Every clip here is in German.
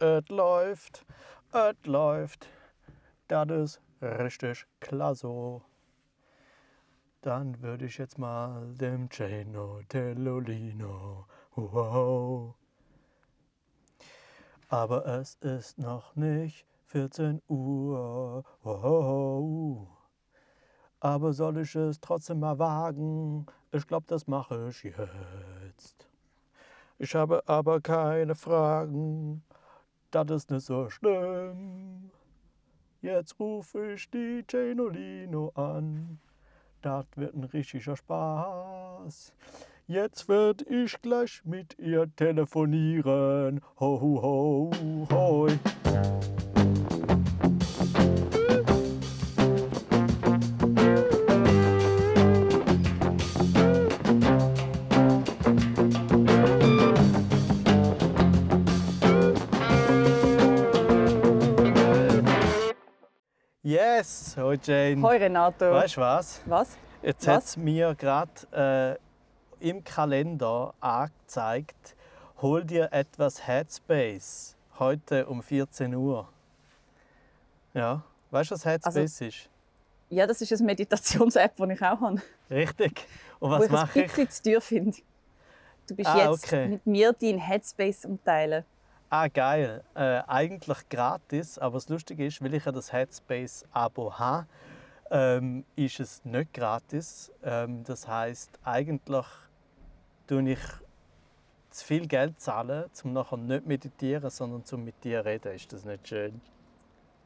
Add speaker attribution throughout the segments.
Speaker 1: es läuft, es läuft. Das ist richtig klasse. Dann würde ich jetzt mal dem Ceno Tellolino. Wow. Aber es ist noch nicht 14 Uhr. Wow. Aber soll ich es trotzdem mal wagen? Ich glaube, das mache ich jetzt. Ich habe aber keine Fragen. Das ist nicht so schlimm. Jetzt rufe ich die Cenolino an. Das wird ein richtiger Spaß. Jetzt werd ich gleich mit ihr telefonieren. Ho, ho, ho, hoi. Yes, hoi Jane.
Speaker 2: Hoi Renato.
Speaker 1: Weißt du was?
Speaker 2: Was?
Speaker 1: Jetzt hat es mir gerade äh, im Kalender angezeigt, hol dir etwas Headspace heute um 14 Uhr. Ja, weißt du, was Headspace ist?
Speaker 2: Ja, das ist eine Meditations-App, die ich auch habe.
Speaker 1: Richtig. Und
Speaker 2: wo
Speaker 1: was
Speaker 2: ich ein
Speaker 1: mache ich?
Speaker 2: bisschen zu teuer finde. Du bist
Speaker 1: Ah,
Speaker 2: jetzt
Speaker 1: okay.
Speaker 2: mit mir dein Headspace am Teilen.
Speaker 1: Ah, geil. Äh, eigentlich gratis, aber das Lustige ist, weil ich ja das Headspace-Abo habe, ähm, ist es nicht gratis. Ähm, das heißt, eigentlich tue ich zu viel Geld zahlen, um nachher nicht meditieren, sondern zum mit dir reden. Ist das nicht schön?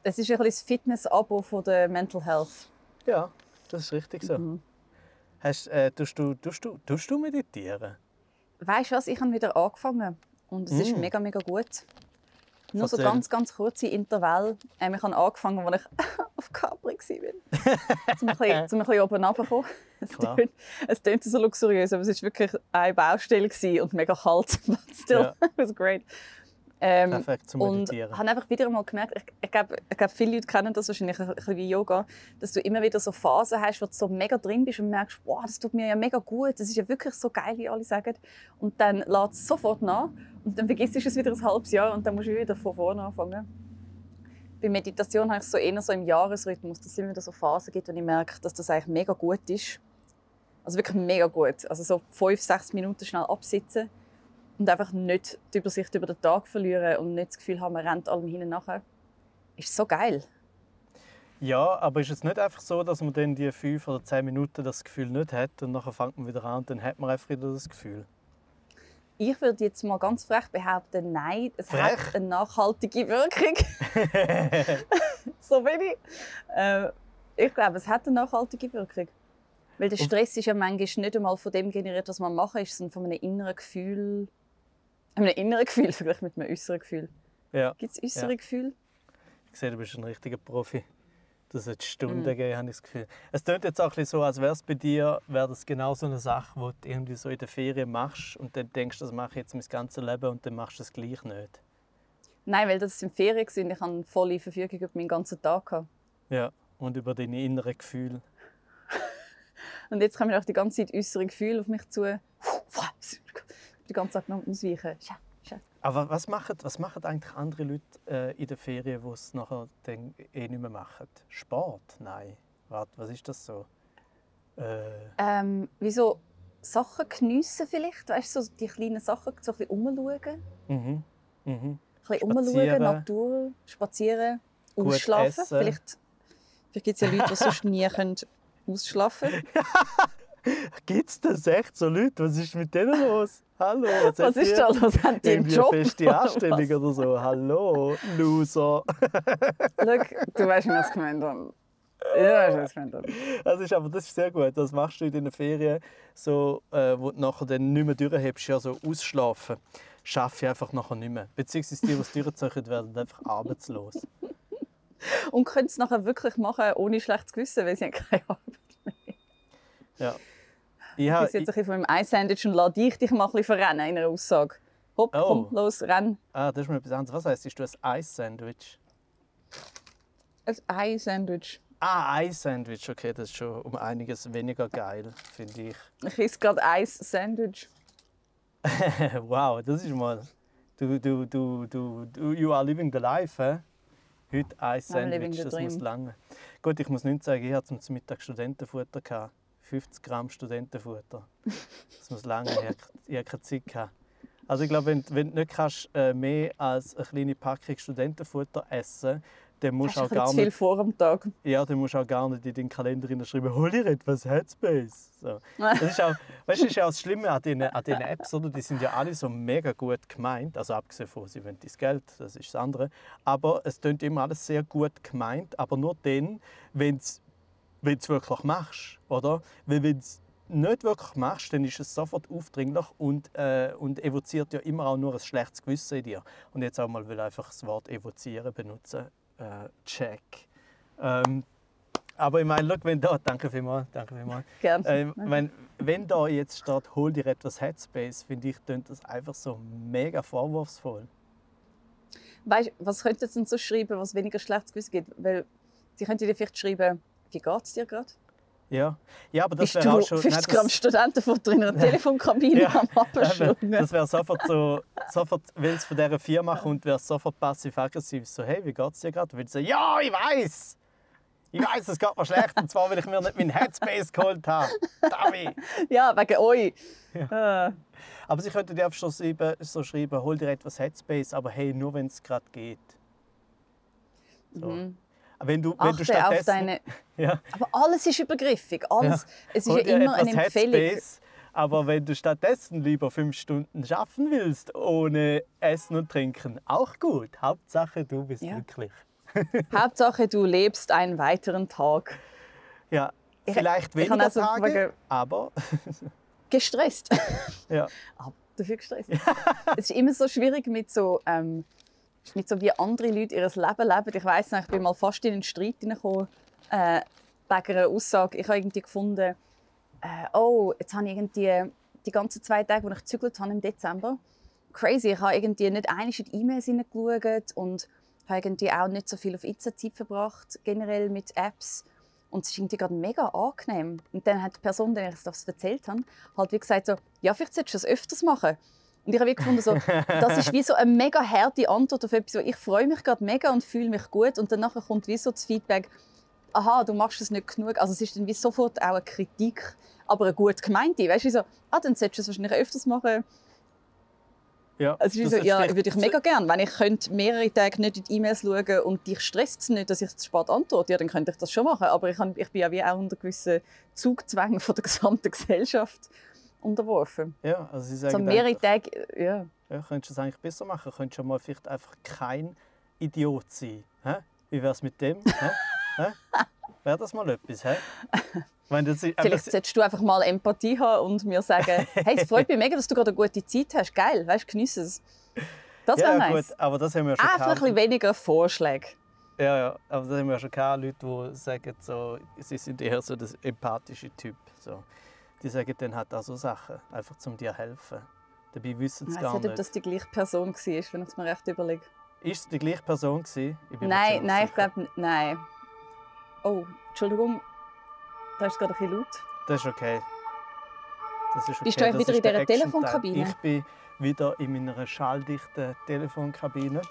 Speaker 2: Es ist ein das Fitness-Abo von der Mental Health.
Speaker 1: Ja, das ist richtig so.
Speaker 2: Mhm.
Speaker 1: Hast, äh, tust, du, tust, du, tust du meditieren?
Speaker 2: Weißt du was? Ich habe wieder angefangen und es ist
Speaker 1: Mm.
Speaker 2: mega, mega gut. Nur so ganz, ganz kurze Intervall. Ähm, ich habe angefangen, als ich auf Capri war. zum ein bisschen, zum ein bisschen oben runterzukommen. Es klingt so luxuriös, aber es war wirklich eine Baustelle und mega kalt. But still,
Speaker 1: Ja.
Speaker 2: it was great. Ähm,
Speaker 1: Perfekt zum
Speaker 2: und
Speaker 1: Meditieren.
Speaker 2: habe einfach wieder einmal gemerkt, ich, ich glaube, ich glaub, viele Leute kennen das wahrscheinlich ein bisschen wie Yoga, dass du immer wieder so Phasen hast, wo du so mega drin bist und merkst, wow, das tut mir ja mega gut, das ist ja wirklich so geil, wie alle sagen. Und dann lässt es sofort nach und dann vergisst du es wieder ein halbes Jahr und dann musst du wieder von vorne anfangen. Bei Meditation habe ich so eher so im Jahresrhythmus, dass es immer wieder so Phasen gibt, wo ich merke, dass das eigentlich mega gut ist. Also wirklich mega gut. Also so fünf, sechs Minuten schnell absitzen und einfach nicht die Übersicht über den Tag verlieren und nicht das Gefühl haben, man rennt allem hinten nachher. Ist so geil.
Speaker 1: Ja, aber ist es nicht einfach so, dass man dann die fünf oder zehn Minuten das Gefühl nicht hat und nachher fängt man wieder an und dann hat man einfach wieder das Gefühl?
Speaker 2: Ich würde jetzt mal ganz frech behaupten, nein, es
Speaker 1: Frech?
Speaker 2: hat eine nachhaltige Wirkung. so bin ich. Äh, ich glaube, es hat eine nachhaltige Wirkung. Weil der Stress ist ja manchmal nicht einmal von dem generiert, was man machen ist, sondern von einem inneren Gefühl. Einem inneren Gefühl, vielleicht mit einem äußeren Gefühl.
Speaker 1: Ja,
Speaker 2: Gibt es äußere
Speaker 1: Ja.
Speaker 2: Gefühl?
Speaker 1: ich sehe, du bist ein richtiger Profi. Das hat Stunden
Speaker 2: Mm.
Speaker 1: gegeben, habe ich das Gefühl. Es klingt jetzt auch ein bisschen so, als wäre es bei dir wäre das genau so eine Sache, die du irgendwie so in der Ferien machst und dann denkst, das mache ich jetzt mein ganzes Leben und dann machst du es gleich nicht.
Speaker 2: Nein, weil das in Ferien war und ich hatte volle Verfügung über meinen ganzen Tag.
Speaker 1: Ja, und über deine inneren Gefühle.
Speaker 2: Und jetzt kommen auch die ganze Zeit äußere Gefühle auf mich zu. Die ganze Zeit noch ausweichen. Scha, scha.
Speaker 1: Aber was machen, was machen eigentlich andere Leute äh, in der Ferien, die es nachher dann eh nicht mehr machen? Sport? Nein. Warte, was ist das so? Äh,
Speaker 2: Ähm, wie so Sachen geniessen vielleicht, weißt du, so die kleinen Sachen, so ein bisschen umschauen.
Speaker 1: mhm, mhm.
Speaker 2: Ein bisschen umschauen, Natur, spazieren,
Speaker 1: Gut
Speaker 2: ausschlafen.
Speaker 1: essen.
Speaker 2: Vielleicht, vielleicht gibt es ja Leute, die sonst nie können ausschlafen können.
Speaker 1: Gibt es das echt so Leute? Was ist mit denen los? Hallo, was,
Speaker 2: Was ist da los? Haben die einen Job?
Speaker 1: eine feste
Speaker 2: oder
Speaker 1: Anstellung
Speaker 2: was?
Speaker 1: oder so. Hallo, Loser.
Speaker 2: Schau, du weißt, wie ich das gemeint habe. Ja, weißt, was ich gemeint habe.
Speaker 1: Das ist, aber das ist sehr gut. Das machst du in den Ferien, so, äh, wo du nachher dann nicht mehr durchhebst, ja, so ausschlafen. Schaffe ich einfach nachher nicht mehr. Beziehungsweise die, die es durchziehen, werden einfach arbeitslos.
Speaker 2: Und können es nachher wirklich machen, ohne schlechtes Gewissen, weil sie haben keine Arbeit mehr.
Speaker 1: Ja. Ich habe,
Speaker 2: bin jetzt ein bisschen von meinem Eis-Sandwich und lasse dich dich mal ein bisschen verrennen in einer Aussage. Hopp,
Speaker 1: Oh.
Speaker 2: komm, los, renn.
Speaker 1: ah, das ist mir etwas anderes. Was heisst, ist du ein Eis-Sandwich?
Speaker 2: Ein Eis-Sandwich.
Speaker 1: Ah, Eis-Sandwich, okay, das ist schon um einiges weniger geil, finde ich.
Speaker 2: Ich esse gerade Eis-Sandwich.
Speaker 1: wow, das ist mal, Du, du, du, du, du, you are living the life, hä? Heute ein
Speaker 2: living
Speaker 1: Sandwich,
Speaker 2: the
Speaker 1: das muss lange. Gut, ich muss nicht sagen, ich hatte zum Mittag Studentenfutter. Gehabt. 50 Gramm Studentenfutter. Das muss lange, hatte- ich hatte keine Zeit. Gehabt. Also ich glaube, wenn, wenn du nicht kannst, äh, mehr als eine kleine Packung Studentenfutter essen dann musst du auch gar
Speaker 2: viel
Speaker 1: nicht,
Speaker 2: vor am Tag?
Speaker 1: ja, dann musst du auch gar nicht in deinen Kalender hineinschreiben, hol dir etwas Headspace. So. Das ist auch, weißt, du, das ist ja auch das Schlimme an diesen, an diesen Apps, oder? die sind ja alle so mega gut gemeint, also abgesehen von, sie wollen dein Geld, das ist das andere, aber es klingt immer alles sehr gut gemeint, aber nur dann, wenn du es wirklich machst, oder? Weil wenn du es nicht wirklich machst, dann ist es sofort aufdringlich und, äh, und evoziert ja immer auch nur ein schlechtes Gewissen in dir. Und jetzt auch mal will ich einfach das Wort evozieren benutzen. Äh, check. Ähm, aber ich meine, wenn da, danke vielmals, danke vielmals.
Speaker 2: Gerne.
Speaker 1: Ähm, wenn, wenn da jetzt steht, hol dir etwas Headspace, finde ich, klingt das einfach so mega vorwurfsvoll.
Speaker 2: Weißt, was könnten sie denn so schreiben, was weniger schlechtes Gewissen gibt? Weil sie könnten dir vielleicht schreiben, wie geht es dir gerade?
Speaker 1: Ja, ja aber das wäre auch schon...
Speaker 2: 50
Speaker 1: nein,
Speaker 2: Gramm
Speaker 1: das-
Speaker 2: Studentenfutter in einer Telefonkabine
Speaker 1: Ja,
Speaker 2: am Abschlungen?
Speaker 1: Das wäre sofort so, sofort, wenn es von dieser Firma kommt, wäre es sofort passiv-aggressiv. So, hey, wie geht's dir gerade? Würde ich sagen, ja, ich weiß. Ich weiß, es geht mir schlecht. Und zwar, weil ich mir nicht meinen Headspace geholt habe. Davi.
Speaker 2: Ja, wegen euch. Äh,
Speaker 1: Aber sie könnten dir einfach schon schreiben, so schreiben, hol dir etwas Headspace, aber hey, nur wenn es gerade geht. So.
Speaker 2: mhm.
Speaker 1: Wenn du, wenn du
Speaker 2: Achte auf deine...
Speaker 1: ja,
Speaker 2: Aber alles ist übergriffig. Alles. Es ist ja
Speaker 1: dir
Speaker 2: immer eine Empfehlung.
Speaker 1: Headspace, aber wenn du stattdessen lieber fünf Stunden schaffen willst, ohne Essen und Trinken, auch gut. Hauptsache, du bist
Speaker 2: Ja.
Speaker 1: glücklich.
Speaker 2: Hauptsache, du lebst einen weiteren Tag.
Speaker 1: Ja,
Speaker 2: Ich-
Speaker 1: vielleicht
Speaker 2: ich
Speaker 1: weniger
Speaker 2: also
Speaker 1: Tage,
Speaker 2: fragen-
Speaker 1: aber
Speaker 2: Gestresst.
Speaker 1: ja.
Speaker 2: Aber dafür gestresst. es ist immer so schwierig mit so, ähm, mit so wie andere Leute ihr Leben leben. Ich weiß noch, ich bin mal fast in einen Streit hineingekommen äh, wegen einer Aussage. Ich habe irgendwie gefunden, äh, oh, jetzt habe ich irgendwie die ganzen zwei Tage, wo ich gezügelt habe im Dezember, crazy. Ich habe irgendwie nicht einig in die E-Mails hineingeschaut und habe irgendwie auch nicht so viel auf Insta Zeit verbracht, generell mit Apps. Und es ist irgendwie gerade mega angenehm. Und dann hat die Person, der ich das erzählt habe, halt wie gesagt so, ja, vielleicht solltest du das öfters machen. Und ich habe gefunden, so, das ist wie so eine mega harte Antwort auf etwas, ich freue mich gerade mega und fühle mich gut. Und danach kommt wie so das Feedback, aha, du machst es nicht genug. Also es ist dann wie sofort auch eine Kritik, aber eine gut gemeinte. Weißt du, so, ah, dann solltest du es wahrscheinlich öfters machen.
Speaker 1: ja.
Speaker 2: Also es ist so, ja, würde ich mega gerne. Wenn ich könnte mehrere Tage nicht in die E-Mails schauen und dich stresst es nicht, dass ich zu spät antworte, ja, dann könnte ich das schon machen. Aber ich, habe, ich bin ja wie auch unter gewissen Zugzwängen von der gesamten Gesellschaft unterworfen.
Speaker 1: Ja, also sie sagen
Speaker 2: So mehrere Tage, ja.
Speaker 1: ja, könntest du es eigentlich besser machen. Könntest du mal vielleicht einfach kein Idiot sein. Hä? Wie wäre es mit dem? Wäre das mal etwas? Hä? Meine, ist,
Speaker 2: Vielleicht solltest du einfach mal Empathie haben und mir sagen, hey, es freut mich mega, dass du gerade eine gute Zeit hast. Geil, weißt, genieße es. Das wäre
Speaker 1: ja,
Speaker 2: nice.
Speaker 1: gut, aber das haben wir schon
Speaker 2: Einfach ein bisschen weniger Vorschläge.
Speaker 1: Ja, ja, aber das haben wir schon gehabt, Leute, die sagen, so, sie sind eher so der empathische Typ. So. Die sagen dann halt auch so Sachen, einfach um dir helfen. Dabei wissen
Speaker 2: Ich
Speaker 1: sie
Speaker 2: weiß
Speaker 1: gar
Speaker 2: nicht, ob
Speaker 1: nicht.
Speaker 2: das die gleiche Person war, wenn ich es mir recht überlege.
Speaker 1: Ist es die gleiche Person gewesen? Ich bin
Speaker 2: Nein, nein, ich glaube nein. Oh, Entschuldigung. Da ist gerade ein bisschen laut.
Speaker 1: Das ist okay. Das ist okay.
Speaker 2: Bist du
Speaker 1: das
Speaker 2: wieder in
Speaker 1: der
Speaker 2: dieser. Telefonkabine?
Speaker 1: Ich bin wieder in meiner schalldichten Telefonkabine.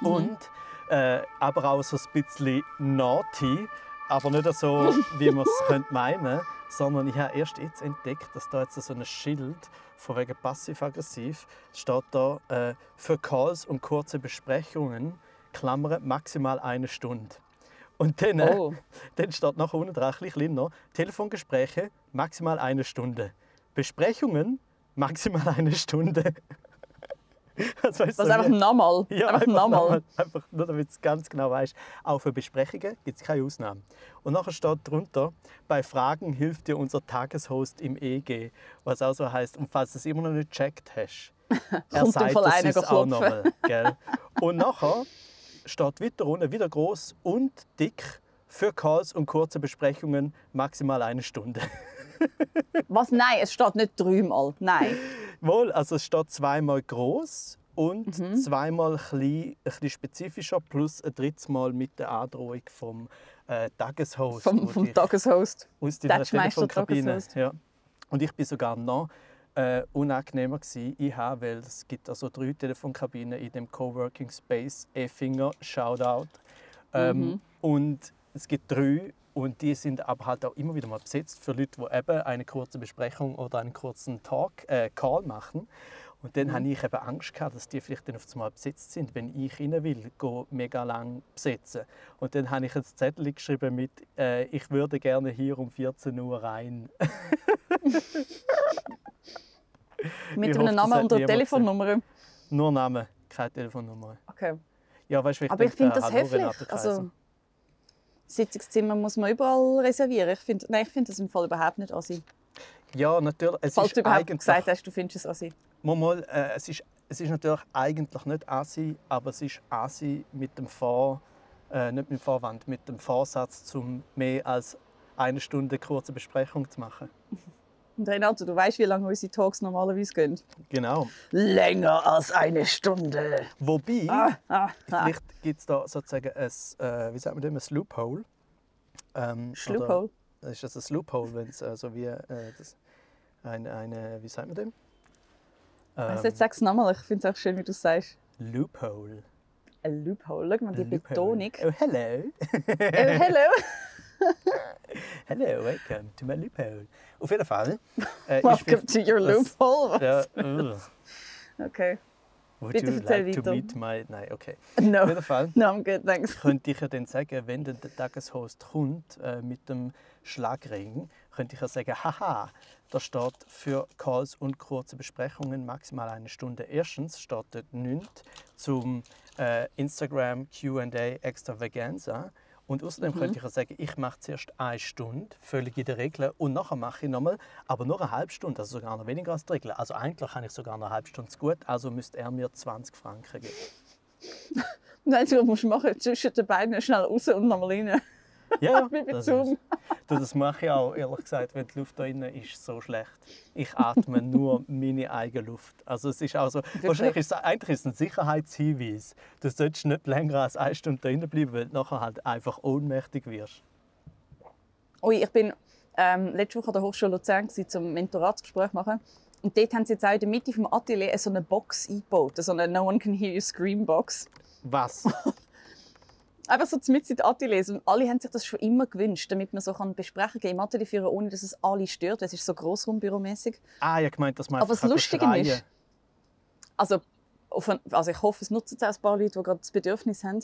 Speaker 2: Mhm.
Speaker 1: Und äh, aber auch so ein bisschen naughty. Aber nicht so, wie man es könnte meinen sondern ich habe erst jetzt entdeckt, dass da jetzt so ein Schild von wegen passiv-aggressiv steht da äh, für Calls und kurze Besprechungen, Klammern maximal eine Stunde. Und dann, äh,
Speaker 2: Oh.
Speaker 1: dann steht nachher unten dran, ein bisschen kleiner, Telefongespräche maximal eine Stunde. Besprechungen maximal eine Stunde. Weißt
Speaker 2: Was
Speaker 1: du,
Speaker 2: einfach nochmal.
Speaker 1: ja,
Speaker 2: einfach nochmal.
Speaker 1: nochmal. Einfach nur, damit du es ganz genau weißt. Auch für Besprechungen gibt es keine Ausnahmen. Und nachher steht drunter, bei Fragen hilft dir unser Tageshost im EG. Was auch so heißt, und falls du es immer noch nicht gecheckt hast, er sagt es uns auch nochmal. Und nachher steht weiter unten, wieder groß und dick, für Calls und kurze Besprechungen maximal eine Stunde.
Speaker 2: Was? Nein, es steht nicht dreimal. Nein.
Speaker 1: Wohl, also es steht zweimal groß und
Speaker 2: Mhm.
Speaker 1: zweimal klein, ein bisschen spezifischer, plus ein drittes Mal mit der Androhung vom äh, Tageshost.
Speaker 2: Vom, vom Tageshost.
Speaker 1: aus deiner Telefonkabine. Ja. Und ich bin sogar noch äh, unangenehmer gewesen. Ich habe, weil es gibt also drei Telefonkabinen in dem Coworking Space Effinger, Shoutout. Ähm,
Speaker 2: Mhm.
Speaker 1: Und es gibt drei und die sind aber halt auch immer wieder mal besetzt für Leute, die eben eine kurze Besprechung oder einen kurzen Talk, äh, Call machen. Und dann
Speaker 2: Mhm.
Speaker 1: habe ich eben Angst gehabt, dass die vielleicht dann auf einmal besetzt sind, wenn ich rein will, go mega lang besetzen. Und dann habe ich ein Zettel geschrieben mit äh, «Ich würde gerne hier um 14 Uhr rein».
Speaker 2: Mit einem
Speaker 1: das
Speaker 2: Namen und einer Telefonnummer.
Speaker 1: Nur Name, keine Telefonnummer.
Speaker 2: Okay.
Speaker 1: Ja, weißt
Speaker 2: Aber ich finde das
Speaker 1: Hallo, Renate
Speaker 2: höflich.
Speaker 1: Kaiser.
Speaker 2: Also, Sitzungszimmer muss man überall reservieren. Ich finde, nein, ich finde das im Fall überhaupt nicht assi.
Speaker 1: ja, natürlich. Es
Speaker 2: Falls
Speaker 1: ist
Speaker 2: du überhaupt
Speaker 1: eigentlich,
Speaker 2: gesagt hast, du findest es assi.
Speaker 1: Mal, mal, äh, es, ist, es ist natürlich eigentlich nicht Asi, aber es ist Asi mit dem Vor, äh, nicht mit dem Vorwand, mit dem Vorsatz, um mehr als eine Stunde kurze Besprechung zu machen.
Speaker 2: Und Renato, du weißt, wie lange unsere Talks normalerweise gehen?
Speaker 1: Genau.
Speaker 2: Länger als eine Stunde.
Speaker 1: Wobei,
Speaker 2: Ah, ah, ah.
Speaker 1: vielleicht gibt es da sozusagen ein, äh, wie sagt man dem, ein Loophole. Ähm. Oder ist das ein Loophole, wenn es äh, so wie äh, das, eine, eine, wie sagt man dem?
Speaker 2: Also jetzt sag es nochmal, ich finde es auch schön, wie du es sagst.
Speaker 1: Loophole.
Speaker 2: Ein Loophole. Schau mal, die
Speaker 1: Loophole.
Speaker 2: Betonung.
Speaker 1: Oh, hello.
Speaker 2: Oh, hello.
Speaker 1: Hello, welcome to my loophole. Auf jeden Fall. Äh,
Speaker 2: Welcome to your loophole.
Speaker 1: Ja, ugh.
Speaker 2: Okay.
Speaker 1: Would
Speaker 2: Bitte
Speaker 1: you like to
Speaker 2: weiter.
Speaker 1: meet my... Nein, okay.
Speaker 2: No.
Speaker 1: Auf jeden Fall
Speaker 2: No, I'm good, thanks.
Speaker 1: könnte ich ja dann sagen, wenn der Tageshost kommt äh, mit dem Schlagring, könnte ich ja sagen, haha, da steht für Calls und kurze Besprechungen maximal eine Stunde. Erstens steht dort nichts zum äh, Instagram Q&A Extravaganza. Und außerdem könnte ich ja sagen, ich mache zuerst eine Stunde, völlig in der Regel, und nachher mache ich nochmal, aber nur eine halbe Stunde, also sogar noch weniger als die Regel. Also eigentlich habe ich sogar noch eine halbe Stunde zu gut, also müsste er mir 20 Franken geben.
Speaker 2: Nein, du musst machen, zwischen den beiden schnell raus und nochmal rein.
Speaker 1: Ja,
Speaker 2: Wie bei
Speaker 1: das,
Speaker 2: Zoom.
Speaker 1: ist- das mache ich auch, ehrlich gesagt, wenn die Luft da innen ist so schlecht. Ich atme nur meine eigene Luft. Also es ist auch so, wahrscheinlich ist es, eigentlich ist es ein Sicherheitshinweis. Du solltest nicht länger als eine Stunde da innen bleiben, weil du nachher halt einfach ohnmächtig wirst.
Speaker 2: Ui, ich bin ähm, letzte Woche an der Hochschule Luzern gewesen, zum Mentoratsgespräch machen. Und dort haben sie jetzt auch in der Mitte vom Atelier so eine Box eingebaut, so eine No One Can Hear You Scream Box.
Speaker 1: Was?
Speaker 2: Einfach so mitten in den Ateliers. Und alle haben sich das schon immer gewünscht, damit man so kann Besprechungen im Atelier führen kann, ohne dass es alle stört. weil Es ist so grossraumbüromäßig.
Speaker 1: Ah, ich gemeint, dass man
Speaker 2: Aber das Lustige ist, also, ein, also ich hoffe, es nutzen es auch ein paar Leute, die gerade das Bedürfnis haben.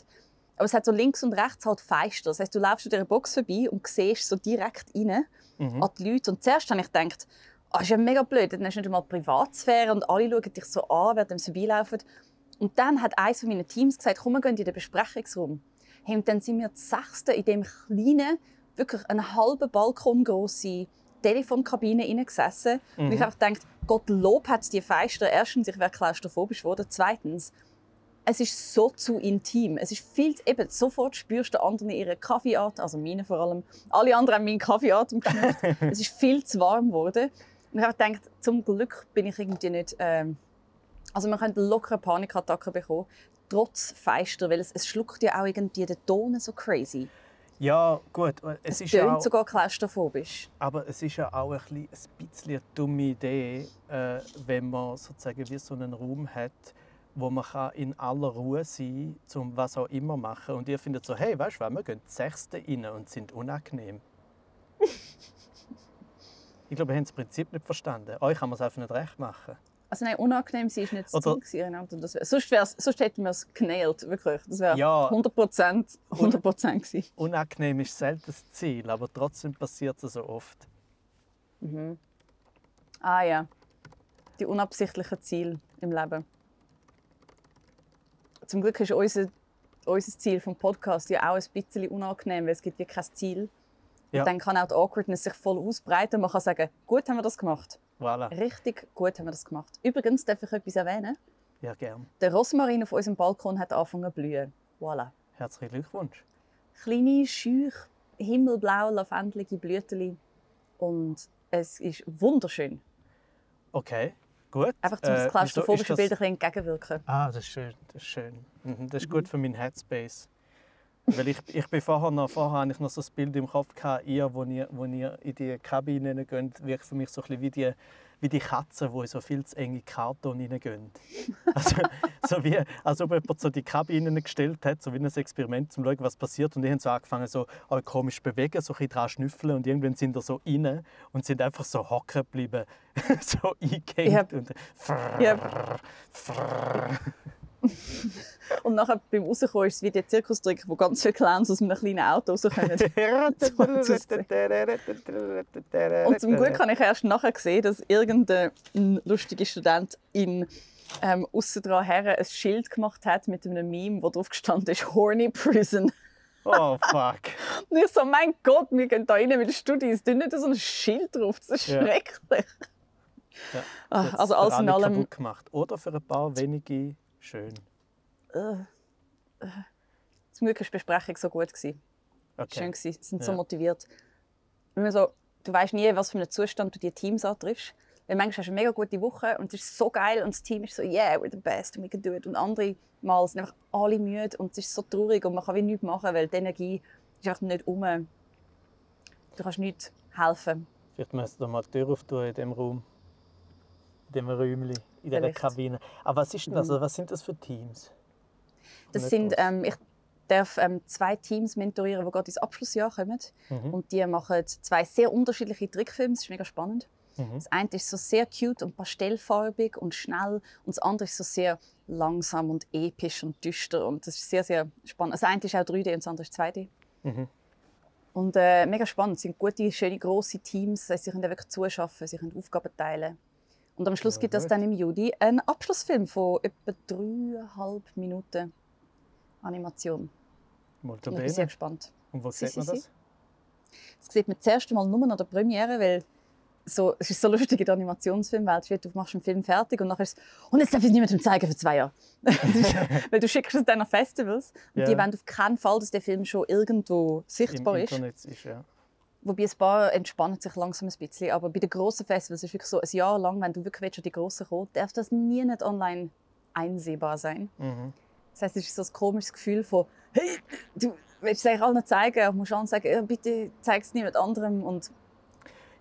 Speaker 2: Aber es hat so links und rechts halt Fenster. Das heißt, du läufst an dieser Box vorbei und siehst so direkt rein
Speaker 1: Mhm.
Speaker 2: an die Leute. Und zuerst habe ich gedacht, ah, ist ja mega blöd, dann hast du nicht einmal Privatsphäre und alle schauen dich so an, während sie vorbeilaufen. Und dann hat eines von meinen Teams gesagt, komm, wir gehen in den Besprechungsraum. Hey, und dann sind wir das Sechste in dem kleinen, wirklich einen halben Balkon grosse Telefonkabine hineingesessen. Und ich
Speaker 1: Mhm.
Speaker 2: habe gedacht, Gottlob hat es die Fenster. Erstens, ich wäre klaustrophobisch geworden. Zweitens, es ist so zu intim. Es ist viel, zu- eben, sofort spürst du anderen ihren Kaffeeatem, also meine vor allem. Alle anderen haben meinen Kaffeeatem geschmeckt. es ist viel zu warm geworden. Und ich habe gedacht, zum Glück bin ich irgendwie nicht... Ähm, also man könnte locker Panikattacken bekommen, trotz Fenster, weil es, es schluckt ja auch irgendwie den Ton so crazy.
Speaker 1: Ja, gut. Es,
Speaker 2: Es
Speaker 1: ist auch,
Speaker 2: sogar klaustrophobisch.
Speaker 1: aber es ist ja auch ein bisschen, ein bisschen eine dumme Idee, äh, wenn man sozusagen wie so einen Raum hat, wo man kann in aller Ruhe sein kann, um was auch immer machen. Und ihr findet so, hey, weißt du was, wir gehen die Sechste rein und sind unangenehm. ich glaube, ihr habt das Prinzip nicht verstanden. Euch kann man es einfach nicht recht machen.
Speaker 2: Also nein, unangenehm sein ist nicht das
Speaker 1: Oder-
Speaker 2: Ziel. gewesen, Renato. Das wär, sonst, wär's, sonst hätten wir es genäht, wirklich. Das wäre
Speaker 1: Ja.
Speaker 2: 100 Prozent 100 Prozent gewesen.
Speaker 1: Unangenehm ist selten das Ziel, aber trotzdem passiert es so oft.
Speaker 2: Ah ja, die unabsichtlichen Ziele im Leben. Zum Glück ist unser, unser Ziel vom Podcast ja auch ein bisschen unangenehm, weil es gibt ja kein Ziel.
Speaker 1: Ja.
Speaker 2: Und dann kann auch die Awkwardness sich voll ausbreiten. Man kann sagen, gut haben wir das gemacht.
Speaker 1: Voilà.
Speaker 2: Richtig gut haben wir das gemacht. Übrigens darf ich etwas erwähnen.
Speaker 1: Ja, gern.
Speaker 2: Der Rosmarin auf unserem Balkon hat angefangen zu blühen. Voilà.
Speaker 1: Herzlichen Glückwunsch.
Speaker 2: kleine, schüch, himmelblau, lavendelige Blüten. Und es ist wunderschön.
Speaker 1: Okay, gut.
Speaker 2: Einfach zum
Speaker 1: Äh,
Speaker 2: das
Speaker 1: wieso
Speaker 2: klaustrophobische
Speaker 1: ist das-
Speaker 2: Bild ein bisschen entgegenwirken.
Speaker 1: Ah, das ist schön. Das ist, schön. Mhm, das ist
Speaker 2: Mhm.
Speaker 1: gut für meinen Headspace. Weil ich, ich bin vorher noch, vorher hatte ich noch so das Bild im Kopf, gehabt, ihr, wo ihr, wo ihr in die Kabine geht, wirkt für mich so ein bisschen wie die wie die Katzen, die in so viel zu enge Karton reingehen. Also, so wie, als ob jemand so die Kabinen gestellt hat, so wie ein Experiment, um zu schauen, was passiert. Und die haben so angefangen, so oh, komisch zu bewegen, so ein bisschen dran schnüffeln. Und irgendwann sind da so rein und sind einfach so hocken geblieben, so eingehängt.
Speaker 2: Yep.
Speaker 1: Und
Speaker 2: Yep. Und nachher beim Rauskommen ist es wie der Zirkustrick, wo ganz viele Clowns aus einem kleinen Auto rauskommen. Und zum Glück habe ich erst nachher gesehen, dass irgendein lustiger Student in ähm, aussen dran her ein Schild gemacht hat mit einem Meme, wo drauf gestanden ist «Horny Prison».
Speaker 1: Oh, fuck.
Speaker 2: Und ich so, mein Gott, wir gehen da rein mit den Studis, da nicht so ein Schild drauf, das ist
Speaker 1: Ja.
Speaker 2: schrecklich.
Speaker 1: Ja,
Speaker 2: Ah,
Speaker 1: das hat's
Speaker 2: also alles in
Speaker 1: alle
Speaker 2: allem-
Speaker 1: kaputt gemacht. Oder für ein paar wenige schön.
Speaker 2: Äh, äh. Zum Glück war die Besprechung so gut. Gewesen.
Speaker 1: Okay.
Speaker 2: Schön gewesen. Sie sind so
Speaker 1: Ja.
Speaker 2: motiviert. So, du weißt nie, was für einen Zustand du die Teams antriffst. Weil manchmal hast du eine mega gute Woche und es ist so geil und das Team ist so, yeah, we're the best we can do it. Und andere Mal sind einfach alle müde und es ist so traurig und man kann wie nichts machen, weil die Energie ist einfach nicht um. Du kannst nichts helfen.
Speaker 1: Vielleicht müsst ihr mal die Tür auftun in diesem Raum. In diesem Räumchen, in
Speaker 2: Vielleicht.
Speaker 1: Kabine. Aber was, ist denn das? Also, was sind das für Teams?
Speaker 2: Das sind, ähm, ich darf ähm, zwei Teams mentorieren, die gerade ins Abschlussjahr kommen.
Speaker 1: Mhm.
Speaker 2: Und die machen zwei sehr unterschiedliche Trickfilme. Das ist mega spannend.
Speaker 1: Mhm.
Speaker 2: Das eine ist so sehr cute und pastellfarbig und schnell. Und das andere ist so sehr langsam und episch und düster. Und das ist sehr, sehr spannend. Das eine ist auch 3D und das andere ist 2D.
Speaker 1: Mhm.
Speaker 2: Und äh, mega spannend. Es sind gute, schöne, grosse Teams. Das Sie können wirklich zuschaffen, sie können Aufgaben teilen. Und am Schluss gibt es dann im Juli einen Abschlussfilm von etwa dreieinhalb Minuten Animation. Ich bin sehr gespannt.
Speaker 1: Und wo
Speaker 2: Si,
Speaker 1: sieht man das?
Speaker 2: Das sieht man das erste Mal nur an der Premiere, weil so, es ist so lustig in der Animationsfilmwelt. Du machst einen Film fertig und nachher ist es, und jetzt darf ich es niemandem zeigen für zwei Jahre. weil du schickst es dann an Festivals und
Speaker 1: Ja.
Speaker 2: die wollen auf keinen Fall, dass der Film schon irgendwo
Speaker 1: Im
Speaker 2: sichtbar ist.
Speaker 1: Internet ist, ja.
Speaker 2: Wobei ein paar entspannen sich langsam ein bisschen. Aber bei den grossen Festivals ist es wirklich so, ein Jahr lang, wenn du wirklich willst, an die grossen kommen, darf das nie nicht online einsehbar sein.
Speaker 1: Mhm.
Speaker 2: Das heißt, es ist so ein komisches Gefühl von, hey, du willst es eigentlich allen zeigen, aber musst allen sagen, ja, bitte zeig es niemand anderem. Und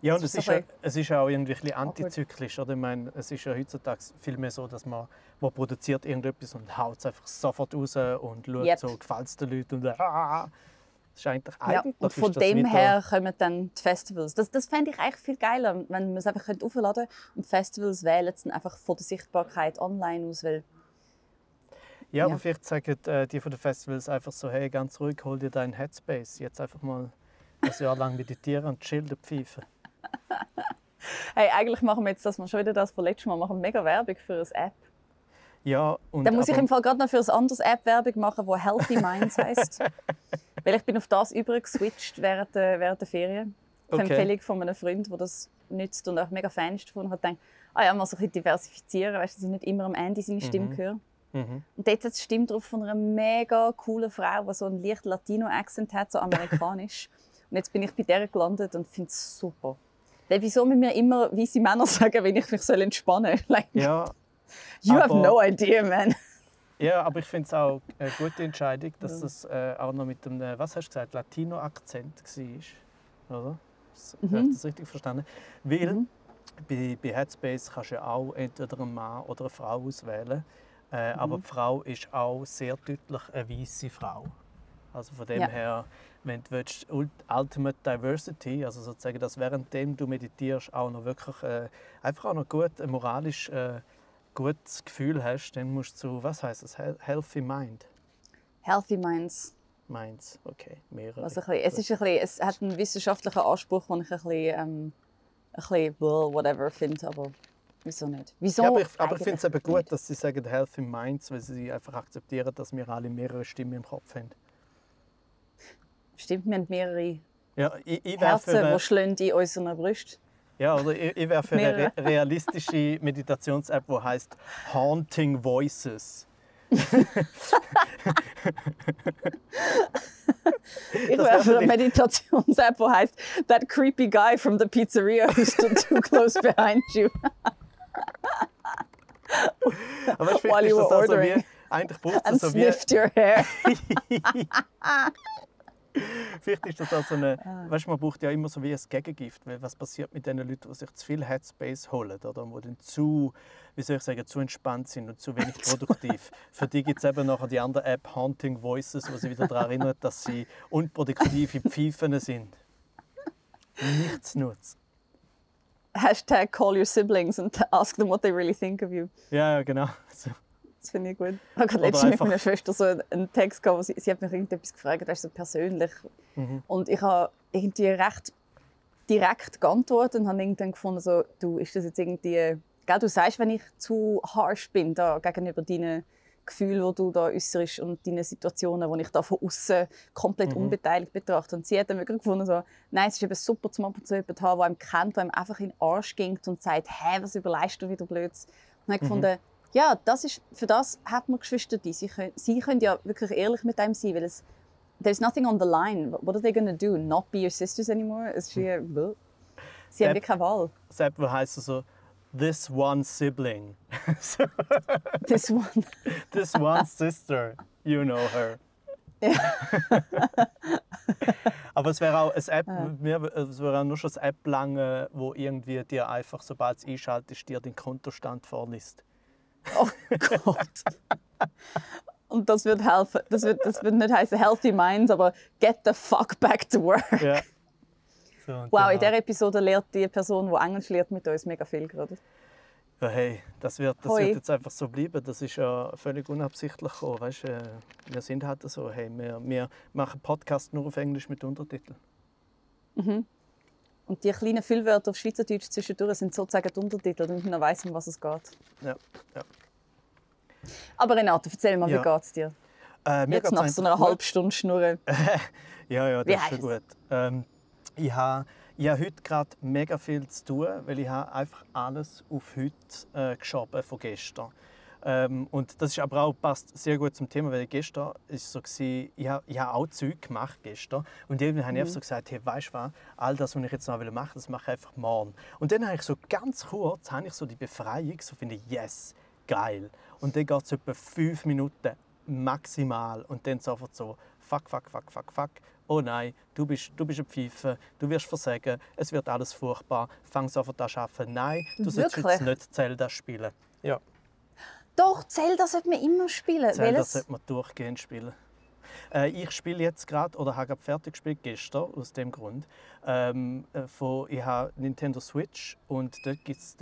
Speaker 1: Ja, und es
Speaker 2: ist
Speaker 1: ja, es ist auch irgendwie ein bisschen antizyklisch. Oder? Ich meine, es ist ja heutzutage viel mehr so, dass man, man produziert irgendetwas und haut es einfach sofort raus und schaut,
Speaker 2: Yep.
Speaker 1: so gefällt es den Leuten. Und, ah, das ist eigentlich,
Speaker 2: Ja,
Speaker 1: eigentlich
Speaker 2: und von dem her kommen dann die Festivals. Das, das fände ich eigentlich viel geiler, wenn man es einfach aufladen könnte. Und Festivals wählen es dann einfach von der Sichtbarkeit online aus. Weil,
Speaker 1: Ja, aber
Speaker 2: Ja.
Speaker 1: vielleicht sagen äh, die von den Festivals einfach so, hey, ganz ruhig, hol dir deinen Headspace. Jetzt einfach mal ein Jahr lang meditieren und chillen pfeifen.
Speaker 2: hey, eigentlich machen wir jetzt, dass wir schon wieder das von letztem Mal machen, mega Werbung für eine App.
Speaker 1: Ja, und
Speaker 2: Dann muss ich
Speaker 1: aber-
Speaker 2: im Fall gerade noch für ein anderes App Werbung machen, wo Healthy Minds heisst. Weil ich bin auf das übergeswitcht während der, während der Ferien. Auf
Speaker 1: Okay.
Speaker 2: Empfehlung von einem Freund, der das nützt und auch mega Fan ist davon. Und hat gedacht, ah ja, mal so ein bisschen diversifizieren, weißt, du, dass ich nicht immer am Ende seine Stimme
Speaker 1: Mhm.
Speaker 2: höre.
Speaker 1: Mhm.
Speaker 2: Und dort hat es die Stimme drauf von einer mega coolen Frau, die so einen leicht Latino-Accent hat, so amerikanisch. und jetzt bin ich bei der gelandet und finde es super. Weil wieso mit mir immer weise Männer sagen, wenn ich mich soll entspannen soll? Like,
Speaker 1: Ja,
Speaker 2: you have no idea, man.
Speaker 1: Ja, aber ich finde es auch eine gute Entscheidung, dass
Speaker 2: Ja.
Speaker 1: es äh, auch noch mit einem, was hast du gesagt, Latino-Akzent war. Oder? Das-
Speaker 2: Mhm.
Speaker 1: Habe ich das richtig verstanden? Weil
Speaker 2: Mhm.
Speaker 1: bei, bei Headspace kannst du ja auch entweder einen Mann oder eine Frau auswählen. Äh,
Speaker 2: Mhm.
Speaker 1: Aber die Frau ist auch sehr deutlich eine weiße Frau. Also von dem
Speaker 2: Ja.
Speaker 1: her, wenn du willst, Ult- Ultimate Diversity, also sozusagen, dass währenddem du meditierst auch noch wirklich äh, einfach auch noch gut, moralisch äh, gutes Gefühl hast, dann musst du zu, was heißt das, Healthy Mind?
Speaker 2: Healthy Minds.
Speaker 1: Minds, okay, mehrere.
Speaker 2: Also ein bisschen, es, ist ein bisschen, es hat einen wissenschaftlichen Anspruch, den ich ein bisschen, ähm, ein bisschen whatever finde, aber wieso nicht? Wieso
Speaker 1: ja, aber ich, aber ich finde es eben gut, dass sie sagen Healthy Minds, weil sie einfach akzeptieren, dass wir alle mehrere Stimmen im Kopf haben.
Speaker 2: Stimmt, wir haben mehrere
Speaker 1: Ja, ich, ich
Speaker 2: Herzen, die in unseren Brüsten.
Speaker 1: Ja, oder ich, ich wär für eine re realistische Meditations-App, die heißt Haunting Voices.
Speaker 2: Ich wäre für eine Meditations-App, die heisst «That creepy guy from the pizzeria who stood too close behind you».
Speaker 1: Aber
Speaker 2: you
Speaker 1: ist das
Speaker 2: ordering.
Speaker 1: wie, eigentlich braucht es so wie,
Speaker 2: sniffed your hair.
Speaker 1: Vielleicht ist das auch so eine,
Speaker 2: Ah.
Speaker 1: weißt du, man braucht ja immer so wie ein Gegengift, weil was passiert mit den Leuten, die sich zu viel Headspace holen oder die dann zu, wie soll ich sagen, zu entspannt sind und zu wenig produktiv. Für die gibt es eben nachher die andere App Haunting Voices, wo sie wieder daran erinnert, dass sie unproduktive Pfeifen sind. Nichts nutzt.
Speaker 2: Hashtag call your siblings and ask them what they really think of you.
Speaker 1: Ja, ja, genau. So.
Speaker 2: Das finde ich gut. Ich habe letztens mit meiner Schwester so einen Text gehabt, wo sie, sie hat mich irgendetwas gefragt, weißt, so persönlich.
Speaker 1: Mhm.
Speaker 2: Und ich habe irgendwie recht direkt geantwortet und habe irgendwann gefunden, so, du, ist das jetzt irgendwie... Gell, du sagst, wenn ich zu harsh bin da, gegenüber deinen Gefühlen, die du da äußerst und deinen Situationen, die ich da von außen komplett
Speaker 1: Mhm.
Speaker 2: unbeteiligt betrachte. Und sie hat dann wirklich gefunden, so, nein, es ist eben super, zum ab und zu jemanden zu haben, der einem kennt, der einem einfach in den Arsch ging und sagt, hä, was überleist du wieder Blöds? Und ich
Speaker 1: Mhm.
Speaker 2: gefunden, ja, das ist, für das hat man Geschwister, die sie können, sie können ja wirklich ehrlich mit einem sein, weil es there's nothing on the line. What are they gonna do? Not be your sisters anymore? Es ist wie, sie haben wie keine Wahl.
Speaker 1: Sepp, wo heisst es so, this one sibling.
Speaker 2: This one.
Speaker 1: this one sister, you know her. Aber es wäre auch eine App,
Speaker 2: Ja.
Speaker 1: es wäre auch nur schon eine App lange, wo irgendwie dir einfach, sobald es einschaltest, dir den Kontostand vorliest.
Speaker 2: Oh Gott. Und das wird helfen. Das wird, das wird nicht heißen Healthy Minds, aber Get the fuck back to work.
Speaker 1: Ja. So,
Speaker 2: Wow, in
Speaker 1: genau.
Speaker 2: dieser Episode lernt die Person, die Englisch lernt, mit uns mega viel gerade.
Speaker 1: Ja, hey, das wird, das
Speaker 2: Hoi.
Speaker 1: wird jetzt einfach so bleiben. Das ist ja völlig unabsichtlich gekommen. Weißt, äh, wir sind halt so, hey, wir, wir machen Podcast nur auf Englisch mit Untertiteln.
Speaker 2: Und die kleinen Füllwörter auf Schweizerdeutsch zwischendurch sind sozusagen die Untertitel, damit man weiß, um was es geht.
Speaker 1: Ja, ja.
Speaker 2: Aber Renato, erzähl mal,
Speaker 1: Ja.
Speaker 2: wie geht es dir?
Speaker 1: Äh,
Speaker 2: Jetzt nach so einer halben Stunde Schnurren.
Speaker 1: Ja, ja,
Speaker 2: Wie
Speaker 1: das ist schon gut. Ähm, ich habe ich habe heute gerade mega viel zu tun, weil ich habe einfach alles auf heute äh, geschoben von gestern. Ähm, und das ist aber auch passt sehr gut zum Thema, weil gestern ist so gewesen, ich habe, ich habe auch Zeug gemacht gestern und irgendwann habe ich einfach so gesagt, hey, weißt du was, all das, was ich jetzt noch machen will, das mache ich einfach morgen. Und dann habe ich so ganz kurz, habe ich so die Befreiung, so finde ich, yes, geil. Und dann geht es etwa fünf Minuten maximal und dann sofort so, fuck, fuck, fuck, fuck, fuck. Oh nein, du bist, du bist ein Pfeife, du wirst versagen, es wird alles furchtbar, fang sofort an zu arbeiten. Nein, du sollst jetzt nicht Zelda spielen. Ja,
Speaker 2: Doch, Zelda sollte man immer spielen.
Speaker 1: Zelda
Speaker 2: Welches?
Speaker 1: sollte man durchgehend spielen. Äh, ich spiele jetzt gerade, oder habe gerade fertig gespielt gestern, aus dem Grund. Ähm, äh, von, ich habe Nintendo Switch und dort gibt es